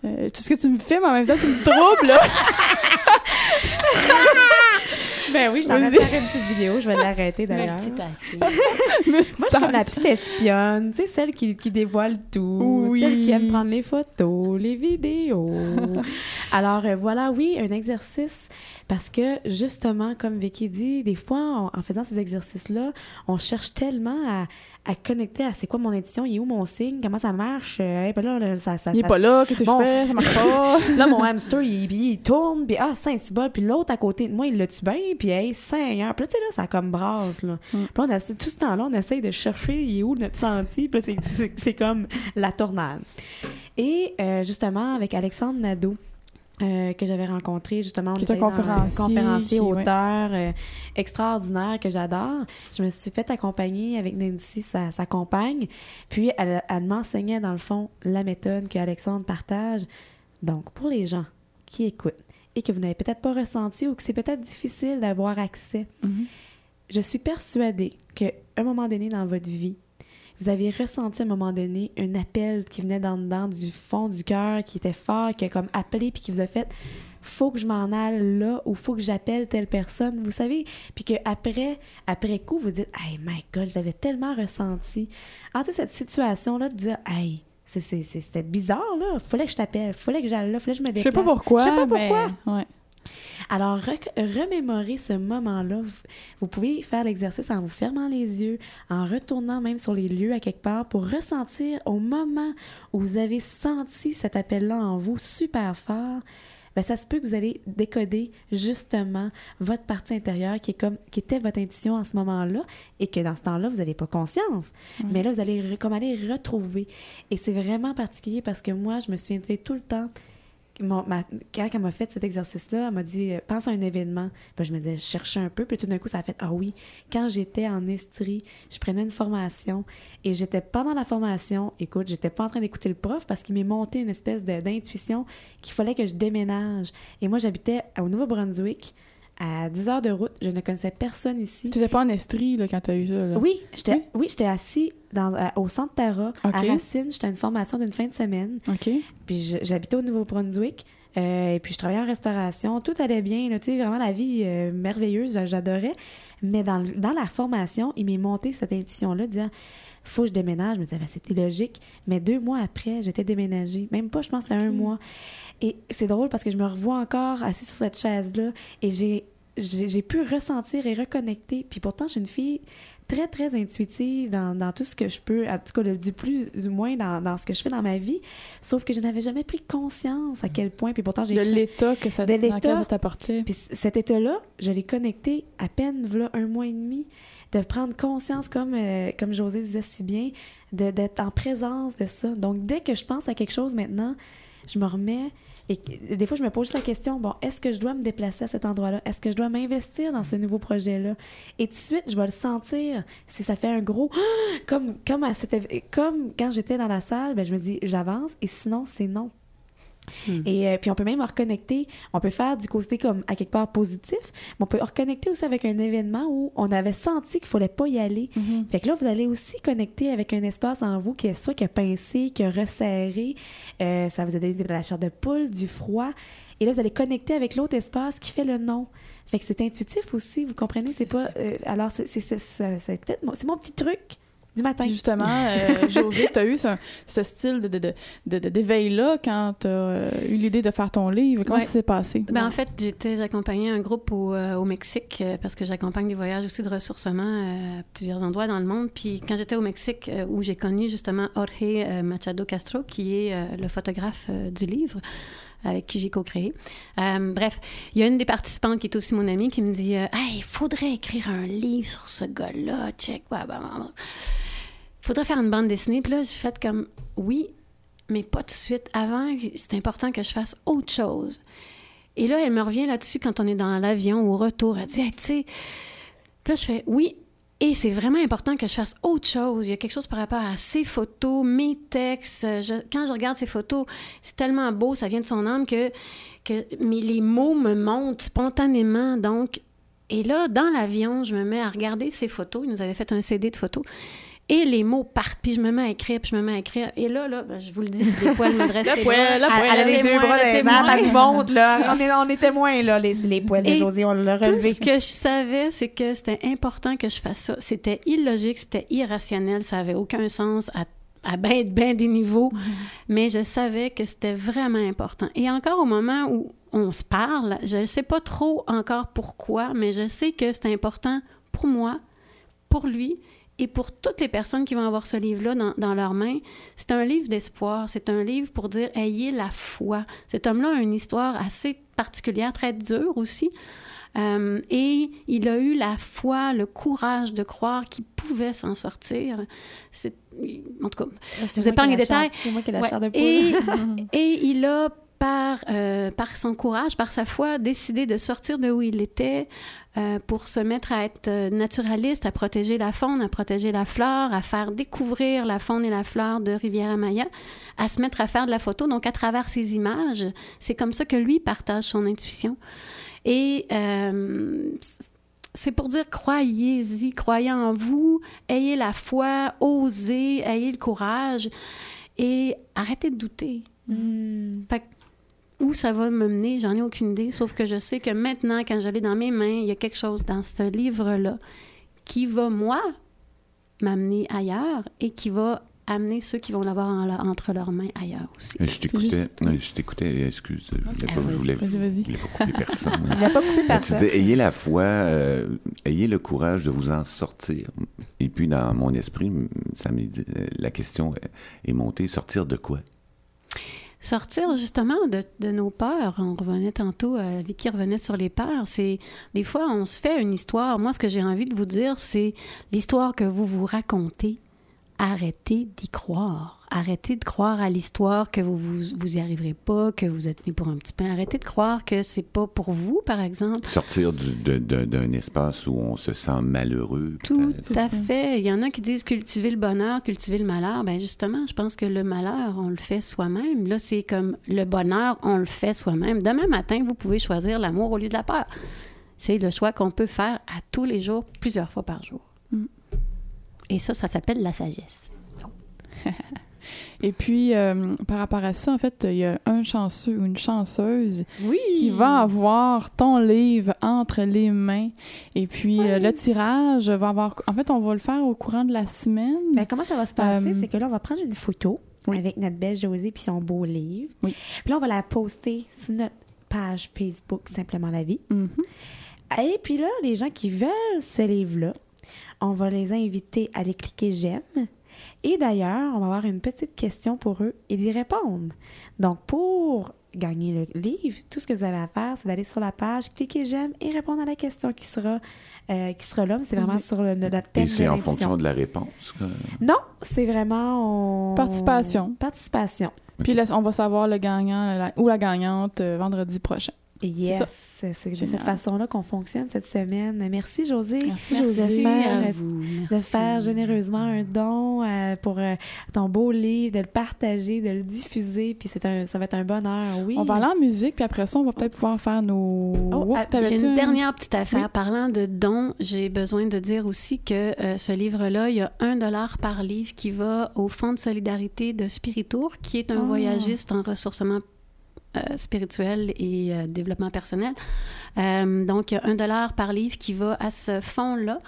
euh, tout ce que tu me filmes en même temps, tu me troubles, là. Ben oui, je t'en Vas-y. faire une petite vidéo. Je vais l'arrêter d'ailleurs. Moi, je suis comme la petite espionne, tu sais, celle qui, qui dévoile tout, Oui. celle qui aime prendre les photos, les vidéos. Alors euh, voilà, oui, un exercice, parce que justement, comme Vicky dit, des fois, on- en faisant ces exercices-là, on cherche tellement à, à connecter à c'est quoi mon intuition, il est où mon signe, comment ça marche, euh, hey, ben là, là, ça, ça, Il est ça- pas là, qu'est-ce que Bon. je fais? Ça marche pas. Là, mon hamster, il, tourne, puis ah, saint bol puis l'autre à côté de moi, il l'a-tu bien, puis hey, Seigneur. Puis là, tu sais, là, ça comme brasse, là. Mm. Puis on essaie- tout ce temps-là, on essaye de chercher, il est où notre sentier, puis là, c'est- c'est- c'est comme la tornade. Et euh, justement, avec Alexandre Nadeau, euh, que j'avais rencontré justement Qui allé dans conférencier, conférencier auteur euh, extraordinaire que j'adore. Je me suis fait accompagner avec Nancy sa, sa compagne. Puis elle, elle m'enseignait dans le fond la méthode que Alexandre partage. Donc pour les gens qui écoutent et que vous n'avez peut-être pas ressenti ou que c'est peut-être difficile d'avoir accès Mhm. je suis persuadée qu'à un moment donné dans votre vie, vous avez ressenti à un moment donné un appel qui venait d'en dedans, du fond du cœur, qui était fort, qui a comme appelé, puis qui vous a fait faut que je m'en aille là ou faut que j'appelle telle personne, vous savez, puis que après, après coup, vous dites Hey my God, je l'avais tellement ressenti. En cette situation-là, de dire Hey, c'était bizarre, là, fallait que je t'appelle, fallait que j'aille là, fallait que je me Je déplace. sais pas pourquoi, Je sais pas mais... pourquoi. Ouais. Alors, remémorer ce moment-là. Vous- pouvez faire l'exercice en vous fermant les yeux, en retournant même sur les lieux à quelque part pour ressentir au moment où vous avez senti cet appel-là en vous super fort. Ben, ça se peut que vous allez décoder justement votre partie intérieure qui est comme qui était votre intuition en ce moment-là et que dans ce temps-là vous n'avez pas conscience. Mais là vous allez comme aller retrouver et c'est vraiment particulier parce que moi je me suis tout le temps ma- quand elle m'a fait cet exercice-là, elle m'a dit euh, pense à un événement. Ben, je me disais, je cherchais un peu, puis tout d'un coup, ça a fait ah oui. Quand j'étais en Estrie, je prenais une formation et j'étais pendant la formation, écoute, j'étais pas en train d'écouter le prof parce qu'il m'est monté une espèce d'intuition qu'il fallait que je déménage. Et moi, j'habitais au Nouveau-Brunswick. À 10 heures de route, je ne connaissais personne ici. Tu n'étais pas en Estrie là, quand tu as eu ça. Là? Oui, j'étais oui? j'étais assis dans, à- au centre Tara, à. Racine. J'étais à une formation d'une fin de semaine. OK. Puis j'habitais au Nouveau-Brunswick. euh, et puis je travaillais en restauration. Tout allait bien. là, vraiment la vie euh, merveilleuse. j'a- J'adorais. Mais dans, dans la formation, il m'est monté cette intuition-là, disant faut que je déménage. Je me disais, Ben, c'était logique. Mais deux mois après, j'étais déménagée. Même pas, je pense c'était un mois. Et c'est drôle parce que je me revois encore assise sur cette chaise-là et j'ai, j'ai, j'ai pu ressentir et reconnecter. Puis pourtant, je suis une fille très, très intuitive dans, dans tout ce que je peux, en tout cas, le- du plus du moins dans, dans ce que je fais dans ma vie. Sauf que je n'avais jamais pris conscience à quel point. Puis pourtant, j'ai De l'état que ça, De l'état. puis cet état-là, je l'ai connecté à peine, voilà, un mois et demi, de prendre conscience, comme, euh, comme José disait si bien, d'être en présence de ça. Donc, dès que je pense à quelque chose maintenant, je me remets et des fois, je me pose la question, bon, est-ce que je dois me déplacer à cet endroit-là? Est-ce que je dois m'investir dans ce nouveau projet-là? Et tout de suite, je vais le sentir. Si ça fait un gros... Comme, comme, à cet éve- comme quand j'étais dans la salle, ben, je me dis, j'avance, et sinon, c'est non. Et euh, puis on peut même reconnecter, on peut faire du côté comme à quelque part positif, mais on peut reconnecter aussi avec un événement où on avait senti qu'il fallait pas y aller. Mhm. Fait que là, vous allez aussi connecter avec un espace en vous qui est soit qui a pincé, qui a resserré, euh, ça vous a donné de la chair de poule, du froid. Et là, vous allez connecter avec l'autre espace qui fait le non. Fait que c'est intuitif aussi, vous comprenez? C'est pas. euh, alors, c'est peut-être c'est mon petit truc du matin. Puis justement, euh, José, tu as eu ce, ce style de, de, de, de- de- d'éveil-là quand tu as eu l'idée de faire ton livre? Comment Ouais. ça s'est passé? Ben, en fait, j'étais, j'accompagnais un groupe au, euh, au Mexique euh, parce que j'accompagne des voyages aussi de ressourcement euh, à plusieurs endroits dans le monde. Puis quand j'étais au Mexique, euh, où j'ai connu justement Jorge euh, Machado Castro, qui est euh, le photographe euh, du livre, avec qui j'ai co-créé. Euh, bref, il y a une des participantes qui est aussi mon amie qui me dit euh, Hey, il faudrait écrire un livre sur ce gars-là, check. Ouais, ben, ben, ben. Faudrait faire une bande dessinée. Puis là, j'ai fait comme Oui, mais pas tout de suite. Avant, c'est important que je fasse autre chose. Et là, elle me revient là-dessus quand on est dans l'avion au retour. Elle dit, tu sais, Puis là, je fais, oui, et c'est vraiment important que je fasse autre chose. Il y a quelque chose par rapport à ces photos, mes textes. Quand je regarde ces photos, c'est tellement beau, ça vient de son âme que, que mais les mots me montent spontanément. Donc, et là, dans l'avion, je me mets à regarder ces photos. Il nous avait fait un CD de photos. Et les mots partent, puis je me mets à écrire, puis je me mets à écrire. Et là, là, ben, je vous le dis, les poils me dressent. Le poil, le poil. Elle a les deux bras dans les nous montre, là. On est, on est témoins, là, les, les poils de José, on l'a Tout ce relevé. que je savais, c'est que c'était important que je fasse ça. C'était illogique, c'était irrationnel, ça avait aucun sens à, à ben, ben des niveaux, mais je savais que c'était vraiment important. Et encore au moment où on se parle, je ne sais pas trop encore pourquoi, mais je sais que c'est important pour moi, pour lui et pour toutes les personnes qui vont avoir ce livre-là dans, dans leurs mains. C'est un livre d'espoir, c'est un livre pour dire ayez la foi. Cet homme-là a une histoire assez particulière, très dure aussi. Euh, et il a eu la foi, le courage de croire qu'il pouvait s'en sortir. C'est, en tout cas, C'est vous moi épargne les détails. C'est moi qui ai la Ouais. chair de poule. Et, et il a, par, euh, par son courage, par sa foi, décidé de sortir de où il était euh, pour se mettre à être euh, naturaliste, à protéger la faune, à protéger la flore, à faire découvrir la faune et la flore de Riviera-Maya, à se mettre à faire de la photo. Donc, à travers ces images, c'est comme ça que lui partage son intuition. Et euh, c'est pour dire croyez-y, croyez en vous, ayez la foi, osez, ayez le courage et arrêtez de douter. Fait que où ça va me mener, j'en ai aucune idée, sauf que je sais que maintenant, quand je l'ai dans mes mains, il y a quelque chose dans ce livre-là qui va, moi, m'amener ailleurs et qui va amener ceux qui vont l'avoir en- entre leurs mains ailleurs aussi. Je t'écoutais, je t'écoutais, excuse, je voulais Ah, pas, je voulais, Vas-y, je vas-y. voulais pas couper personne. Il n'a pas coupé Tu personne. disais, ayez la foi, euh, ayez le courage de vous en sortir. Et puis, dans mon esprit, ça dit, euh, la question est- est montée, sortir de quoi? Sortir justement de, nos peurs. On revenait tantôt, euh, Vicky revenait sur les peurs. C'est des fois on se fait une histoire. Moi, ce que j'ai envie de vous dire, c'est l'histoire que vous vous racontez. Arrêtez d'y croire. Arrêtez de croire à l'histoire que vous, vous vous y arriverez pas, que vous êtes mis pour un petit pain. Arrêtez de croire que c'est pas pour vous, par exemple. Sortir du- de- de- d'un espace où on se sent malheureux. Tout à fait. Il y en a qui disent cultiver le bonheur, cultiver le malheur. Ben justement, je pense que le malheur, on le fait soi-même. Là, c'est comme le bonheur, on le fait soi-même. Demain matin, vous pouvez choisir l'amour au lieu de la peur. C'est le choix qu'on peut faire à tous les jours, plusieurs fois par jour. Mm. Et ça, ça s'appelle la sagesse. Et puis, euh, par rapport à ça, en fait, il y a un chanceux ou une chanceuse Oui. qui va avoir ton livre entre les mains. Et puis, euh, le tirage va avoir... En fait, on va le faire au courant de la semaine. Ben, comment ça va se passer? Euh, c'est que là, on va prendre une photo Oui. avec notre belle Josée puis son beau livre. Puis là, on va la poster sur notre page Facebook Simplement la vie. Mhm. Et puis là, les gens qui veulent ce livre-là, on va les inviter à aller cliquer j'aime. Et d'ailleurs, on va avoir une petite question pour eux et d'y répondre. Donc, pour gagner le livre, tout ce que vous avez à faire, c'est d'aller sur la page, cliquer j'aime et répondre à la question qui sera, euh, qui sera là. Mais C'est vraiment sur le, notre thème Et c'est de en fonction de la réponse. que- Non, c'est vraiment... on- Participation. Participation. Puis là, on va savoir le gagnant la- ou la gagnante euh, vendredi prochain. Yes, c'est de cette façon-là qu'on fonctionne cette semaine. Merci, José. Merci, de José. faire, à vous. de Merci. faire généreusement un don euh, pour euh, ton beau livre, de le partager, de le diffuser. Puis c'est un, ça va être un bonheur, oui. On va aller en musique, puis après ça, on va peut-être pouvoir faire nos... Oh, Oh, ah, J'ai une un- dernière petite affaire. Oui. Parlant de dons, j'ai besoin de dire aussi que euh, ce livre-là, il y a un dollar par livre qui va au Fonds de solidarité de Spiritour, qui est un Ah. voyagiste en ressourcement euh, spirituel et euh, développement personnel. Euh, donc, un dollar par livre qui va à ce fonds-là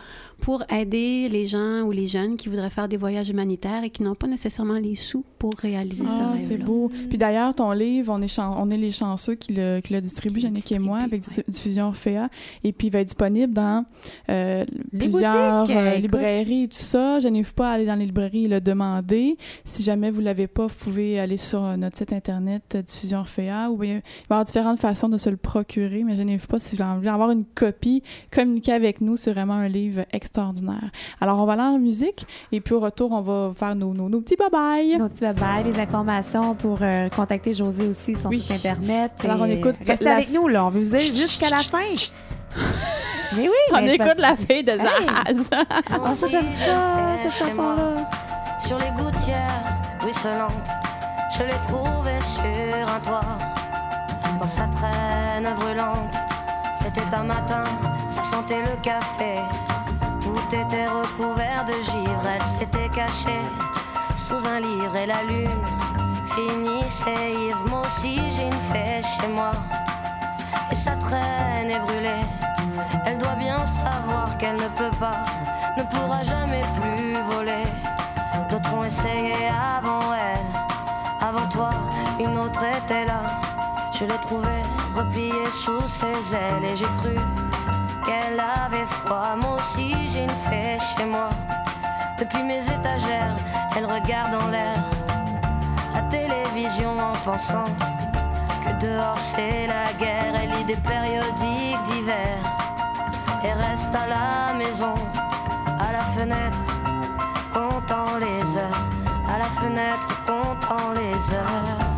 pour aider les gens ou les jeunes qui voudraient faire des voyages humanitaires et qui n'ont pas nécessairement les sous pour réaliser Ah, ce c'est beau. Puis d'ailleurs, ton livre, on est, chan- on est les chanceux qui le, qui le le Yannick et moi, avec distribue, Di- Diffusion Orphea. Et puis, il va être disponible dans euh, plusieurs euh, librairies et tout ça. Je n'arrive pas à aller dans les librairies et le demander. Si jamais vous l'avez pas, vous pouvez aller sur notre site internet Diffusion ou bien il va y avoir différentes façons de se le procurer, mais je n'arrive pas pas si j'ai envie d'avoir une copie, communiquer avec nous. C'est vraiment un livre extraordinaire. Alors, on va aller en musique et puis au retour, on va faire nos, nos, nos petits bye-bye. Nos petits bye-bye, les informations pour euh, contacter José aussi, son Oui. site Internet. Alors, on écoute Restez la avec nous, là. On veut vous aider jusqu'à la fin. Mais oui, On mais écoute la fille de Hey! Zaz. Ah, ça, j'aime ça, cette chanson-là. Sur les gouttières ruisselantes, je l'ai trouvé sur un toit. Dans sa traîne brûlante, c'était un matin, ça sentait le café. Tout était recouvert de givre, elle s'était cachée sous un livre et la lune finissait ivre. Moi aussi j'ai une fée chez moi et sa traîne est brûlée. Elle doit bien savoir qu'elle ne peut pas, ne pourra jamais plus voler. D'autres ont essayé avant elle, avant toi, une autre était là. Je l'ai trouvée repliée sous ses ailes et j'ai cru qu'elle avait froid. Moi aussi j'ai une fée chez moi. Depuis mes étagères, elle regarde en l'air la télévision en pensant que dehors c'est la guerre. Elle lit des périodiques d'hiver et reste à la maison, à la fenêtre, comptant les heures, à la fenêtre, comptant les heures.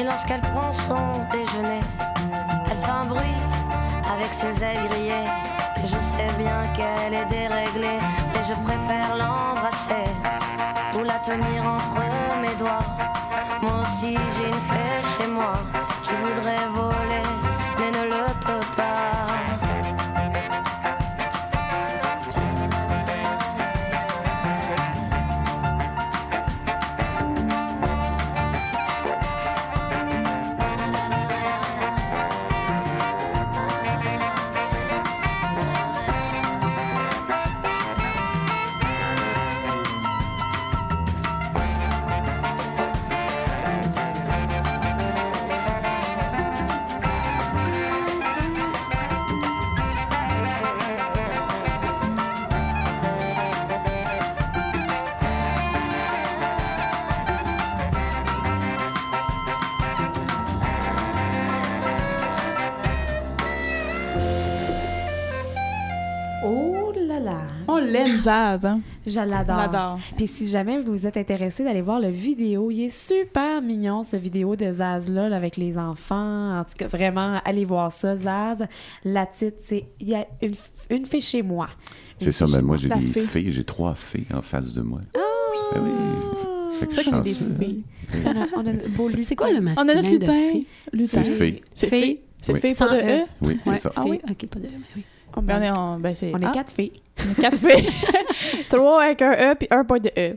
Et lorsqu'elle prend son déjeuner Elle fait un bruit avec ses ailes grillées. Je sais bien qu'elle est déréglée Mais je préfère l'embrasser Ou la tenir entre mes doigts. Moi aussi j'ai une fée chez moi Qui voudrait voler Zaz. Hein? Je l'adore. On. Puis si jamais vous êtes intéressé d'aller voir le vidéo, il est super mignon ce vidéo de Zaz là, là, avec les enfants. En tout cas, vraiment, allez voir ça. Zaz, la titre, c'est Il y a une, une fée chez moi. C'est ça, mais moi, j'ai des fée. fées, j'ai trois fées en face de moi. Ah! Ben oui. Fait que je suis chanceux. filles. On a, on beau lutin. C'est quoi le On masculin a notre lutin. C'est fée. C'est Fée. fée. C'est Oui. fée, pas de Sans E. E? Oui, c'est ça. Ah oui? OK, pas de... Oui. Oh, Ben, on est, en- ben, c'est, on est ah, quatre filles. on est quatre filles. Trois avec un E puis un pas de E.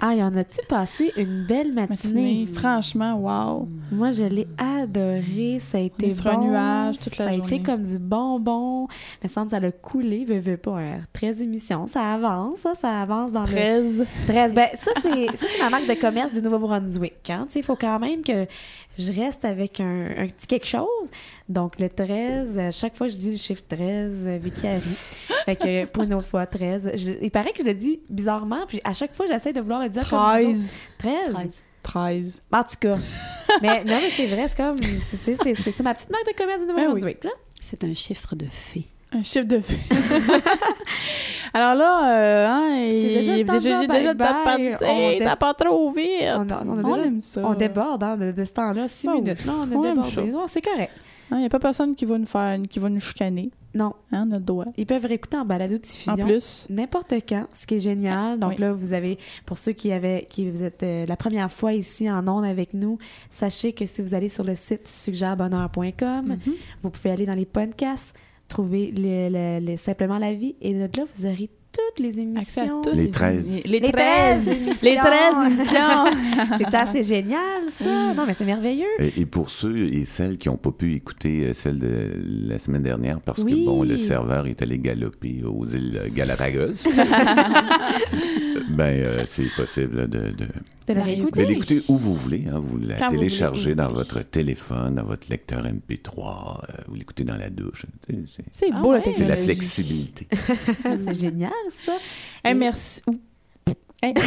Ah, y en a-tu passé une belle matinée? Matinée, franchement, wow. Moi, je l'ai adoré. Ça a été sur un bon. nuage toute la Ça a journée. été comme du bonbon. Mais semble ça a coulé. Veux, veux pas. hein. 13 émissions. Ça avance, ça. Ça avance dans le... 13. 13. Ben, ça, c'est ça, c'est ma marque de commerce du Nouveau-Brunswick. Hein? Tu sais, Il faut quand même que je reste avec un, un petit quelque chose. Donc, le 13, à chaque fois, je dis le chiffre 13, euh, Vicky Harry. Fait que pour une autre fois, 13. Je- il paraît que je le dis bizarrement, puis à chaque fois, j'essaie de vouloir le dire comme vous autres. 13. 13. 13. En tout cas. mais non, mais c'est vrai, c'est comme. c'est- ma petite marque de commerce du Nouveau-Brunswick, là. C'est un chiffre de fée. Un chiffre de fée. Alors là, euh, hein, il déjà il- de déjà, déjà. On pas trop vite. On, a- on a On déjà- aime ça. On déborde hein, de, de ce temps-là, six Ah oui. minutes. Non, on a On aime ça. débordé. Non, c'est correct. Il n'y a pas personne qui va nous faire, qui va nous chicaner. Non. Hein, on a le droit. Ils peuvent réécouter en balado diffusion. En plus. N'importe quand, ce qui est génial. Donc Oui. là, vous avez, pour ceux qui avaient, qui vous êtes euh, la première fois ici en ondes avec nous, sachez que si vous allez sur le site suggèrebonheur.com, Mhm. vous pouvez aller dans les podcasts, trouver le, le- le- simplement la vie, et de là, vous aurez toutes les émissions. toutes Les 13. Les Les 13. 13 émissions. Les 13 émissions. C'est assez génial, ça. Non, mais c'est merveilleux. Et, et pour ceux et celles qui n'ont pas pu écouter euh, celle de la semaine dernière, parce Oui. que bon, le serveur est allé galoper aux îles Galapagos, ben euh, c'est possible de, de, De la De réécouter. de l'écouter où vous voulez. hein. Vous la Quand vous téléchargez voulez, dans oui. votre téléphone, dans votre lecteur MP3, euh, vous l'écoutez dans la douche. C'est- C'est C'est Ah beau, ouais. la c'est technologie. la flexibilité. c'est génial, ça. Hey, merci. Hey.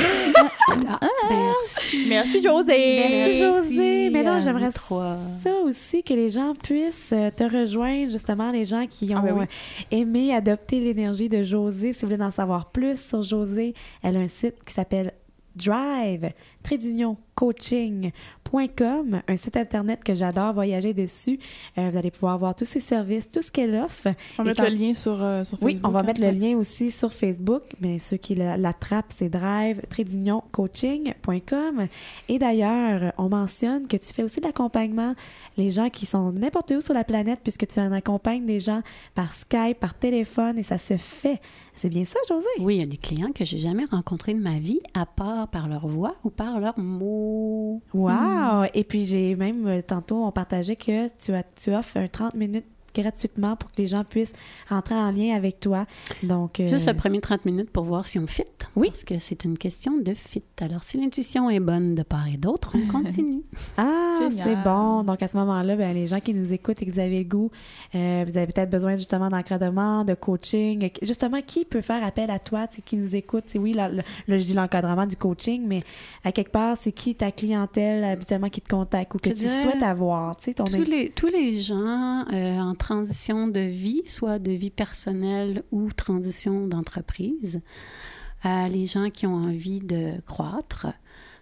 Ah, merci. Merci, José. Merci, José. Mais non, vous j'aimerais ça aussi que les gens puissent euh, te rejoindre, justement, les gens qui ont Ah, ben oui. euh, aimé adopter l'énergie de José. Si vous voulez en savoir plus sur José, elle a un site qui s'appelle Drive, trait d'union, un site internet que j'adore voyager dessus. Euh, vous allez pouvoir voir tous ses services, tout ce qu'elle offre. On va Et mettre quand- le lien sur, euh, sur Facebook. Oui, on va hein. mettre le lien aussi sur Facebook, mais ceux qui la- l'attrapent, c'est drive coaching.com. Et d'ailleurs, on mentionne que tu fais aussi de l'accompagnement, les gens qui sont n'importe où sur la planète, puisque tu en accompagnes des gens par Skype, par téléphone, et ça se fait. C'est bien ça, José? Oui, il y a des clients que j'ai jamais rencontrés de ma vie, à part par leur voix ou par leurs mots. Wow! Et puis, j'ai même, euh, tantôt, on partageait que tu, as, tu offres un 30 minutes gratuitement pour que les gens puissent rentrer en lien avec toi. Donc, euh, Juste le premier 30 minutes pour voir si on fit. Oui. Parce que c'est une question de fit. Alors, si l'intuition est bonne de part et d'autre, on continue. Ah, c'est bon. Donc, à ce moment-là, ben, les gens qui nous écoutent et que vous avez le goût, euh, vous avez peut-être besoin justement d'encadrement, de coaching. Justement, qui peut faire appel à toi, tu sais, qui nous écoute? C'est oui, là, là, là, je dis l'encadrement du coaching, mais à quelque part, c'est qui ta clientèle habituellement qui te contacte ou que tu souhaites avoir? Tu sais, ton tous, les, tous les gens euh, transition de vie, soit de vie personnelle ou transition d'entreprise, euh, les gens qui ont envie de croître,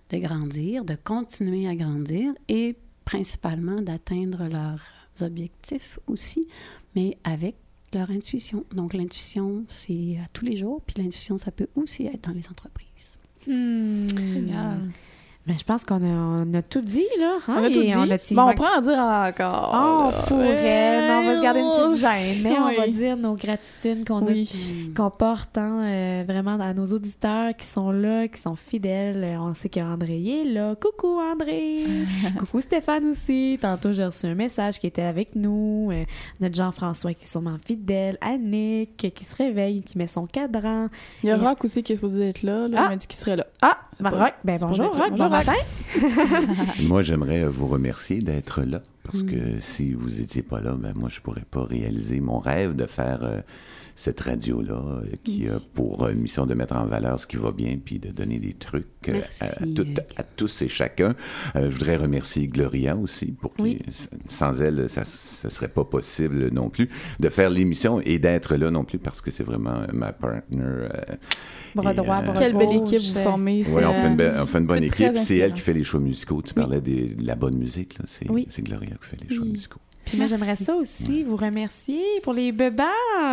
de grandir, de continuer à grandir et principalement d'atteindre leurs objectifs aussi, mais avec leur intuition. Donc l'intuition, c'est à tous les jours, puis l'intuition, ça peut aussi être dans les entreprises. Hmm. Génial. Ben, je pense qu'on a, on a tout dit, là. hein, On a tout et dit. a-tu- bon, on prend à dire encore. Oh, là. pourrait, mais on va se garder une petite gêne, mais on va dire nos gratitudes qu'on Oui. qu'on porte hein, euh, vraiment à nos auditeurs qui sont là, qui sont fidèles. Euh, On sait qu'André est là. Coucou André! Coucou Stéphane aussi. Tantôt, j'ai reçu un message qui était avec nous. Euh, notre Jean-François qui est sûrement fidèle. Annick qui se réveille, qui met son cadran. Il y a Et- Rock aussi qui est supposé être là. là. Ah! Il m'a dit qu'il serait là. Ah! Rock, ben bonjour. Rock, Bonjour, Rock. Matin? Moi, j'aimerais vous remercier d'être là, parce Mm. que si vous n'étiez pas là, ben, moi, je pourrais pas réaliser mon rêve de faire euh, cette radio-là, euh, qui a pour euh, mission de mettre en valeur ce qui va bien, puis de donner des trucs euh, à, tous et chacun. Euh, je voudrais remercier Gloria aussi, pour qui, Oui. sans elle, ça ne serait pas possible non plus de faire l'émission et d'être là non plus, parce que c'est vraiment ma partner. euh, Bras Et, droit, euh, bras Quelle belle équipe vous formez. oui, on, c'est, fait une, belle- on fait une bonne équipe. C'est elle qui fait les choix musicaux. Tu parlais des- de la bonne musique. C'est Oui. c'est Gloria qui fait les choix Oui. musicaux. Puis moi, j'aimerais ça aussi vous remercier pour les bancs,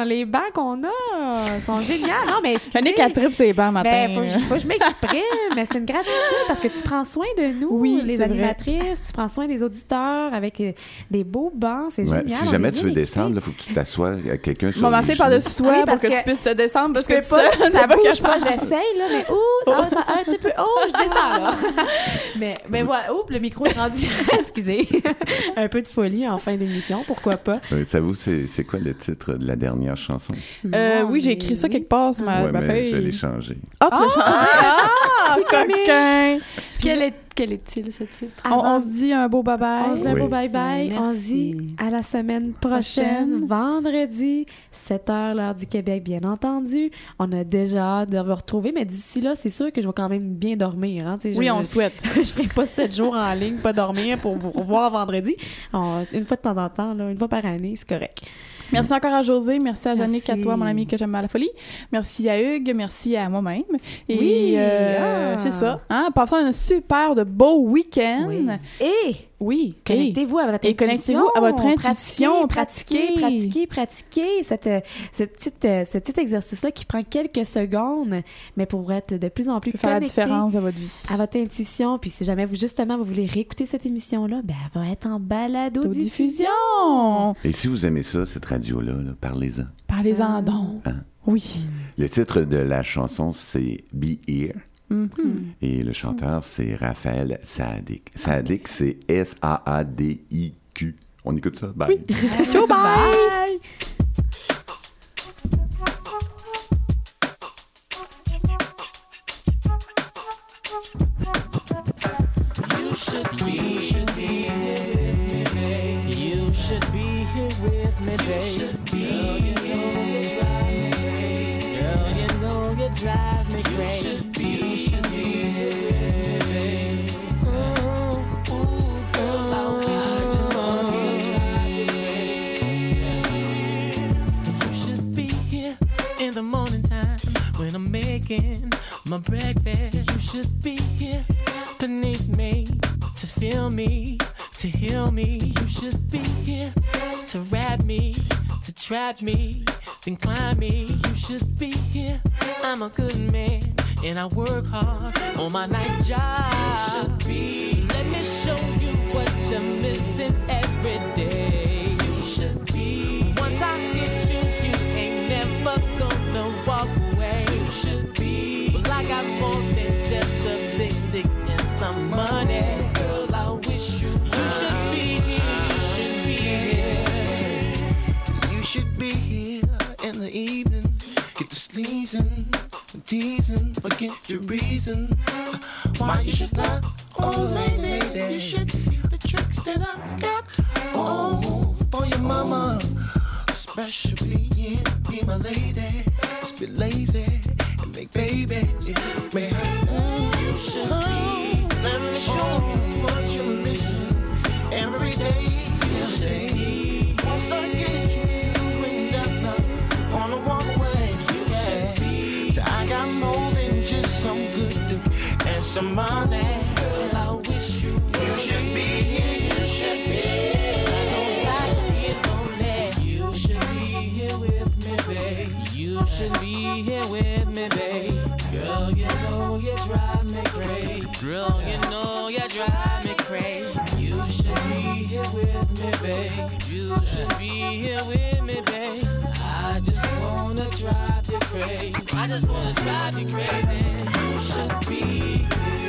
les bancs qu'on a. Ils sont géniaux. Non, mais excusez. Tripe ses bancs matin. Ben, faut, que je- faut que je m'exprime, mais c'est une gratitude parce que tu prends soin de nous, Oui, les vrai. animatrices, tu prends soin des auditeurs avec euh, des beaux bancs, c'est Ouais, génial. si jamais tu veux équipés. descendre, il faut que tu t'assoies à quelqu'un Je sur vais les m'asseoir genoux. par-dessus toi Oui, pour que, que tu puisses te descendre parce que tu pas, ça pas que je pas, parle. j'essaye, là, mais ouh, ça, ça, un petit peu, oh, je descends, là. mais, mais voilà, oups, le micro est rendu, excusez, un peu de folie en fin d'émission, pourquoi pas. Euh, Savez-vous, c'est c'est quoi le titre de la dernière chanson? Euh, oui, j'ai écrit ça quelque part sur ma, ouais, ma mais feuille. je l'ai changé. Ah, tu l'as changé? Ah, C'est comique. coquin! Quel est- quel est-il ce titre? On, on se dit un beau On se bye-bye. dit un Oui. beau bye-bye. On se dit à la semaine prochaine, Prochaine. vendredi, 7h, l'heure du Québec, bien entendu. On a déjà hâte de vous retrouver, mais d'ici là, c'est sûr que je vais quand même bien dormir. Hein, Oui, je- on souhaite. je ferai pas sept jours en ligne, pas dormir pour vous revoir vendredi. On- une fois de temps en temps, là, une fois par année, c'est correct. Merci encore à José, merci à Jannick, à toi, mon ami que j'aime à la folie. Merci à Hugues, merci à moi-même. Et Oui, euh, ah. c'est ça. Hein? Passons un super de beau week-end. Oui. Et oui. Connectez-vous à votre intuition. connectez-vous à votre intuition. Pratiquez, pratiquez, pratiquez, cette, cette petite, euh, ce petit exercice-là qui prend quelques secondes, mais pour être de plus en plus faire la différence à votre vie. À votre intuition. Puis si jamais vous, justement, vous voulez réécouter cette émission-là, ben, elle va être en balado-diffusion. Et si vous aimez ça, cette radio-là, parlez-en. Parlez-en ah. donc. Hein? Oui. Le titre de la chanson, c'est Be Here. Mm -hmm. Et le chanteur, c'est Raphaël Saadik. Saadik, c'est S-A-A-D-I-Q. On écoute ça? Bye. Ciao, bye. bye. got me, then climb me. You should be here. I'm a good man, and I work hard on my night job. You should be reasons why you should not You should be here with me, babe. I just wanna drive you crazy. I just wanna drive you crazy. You should be here.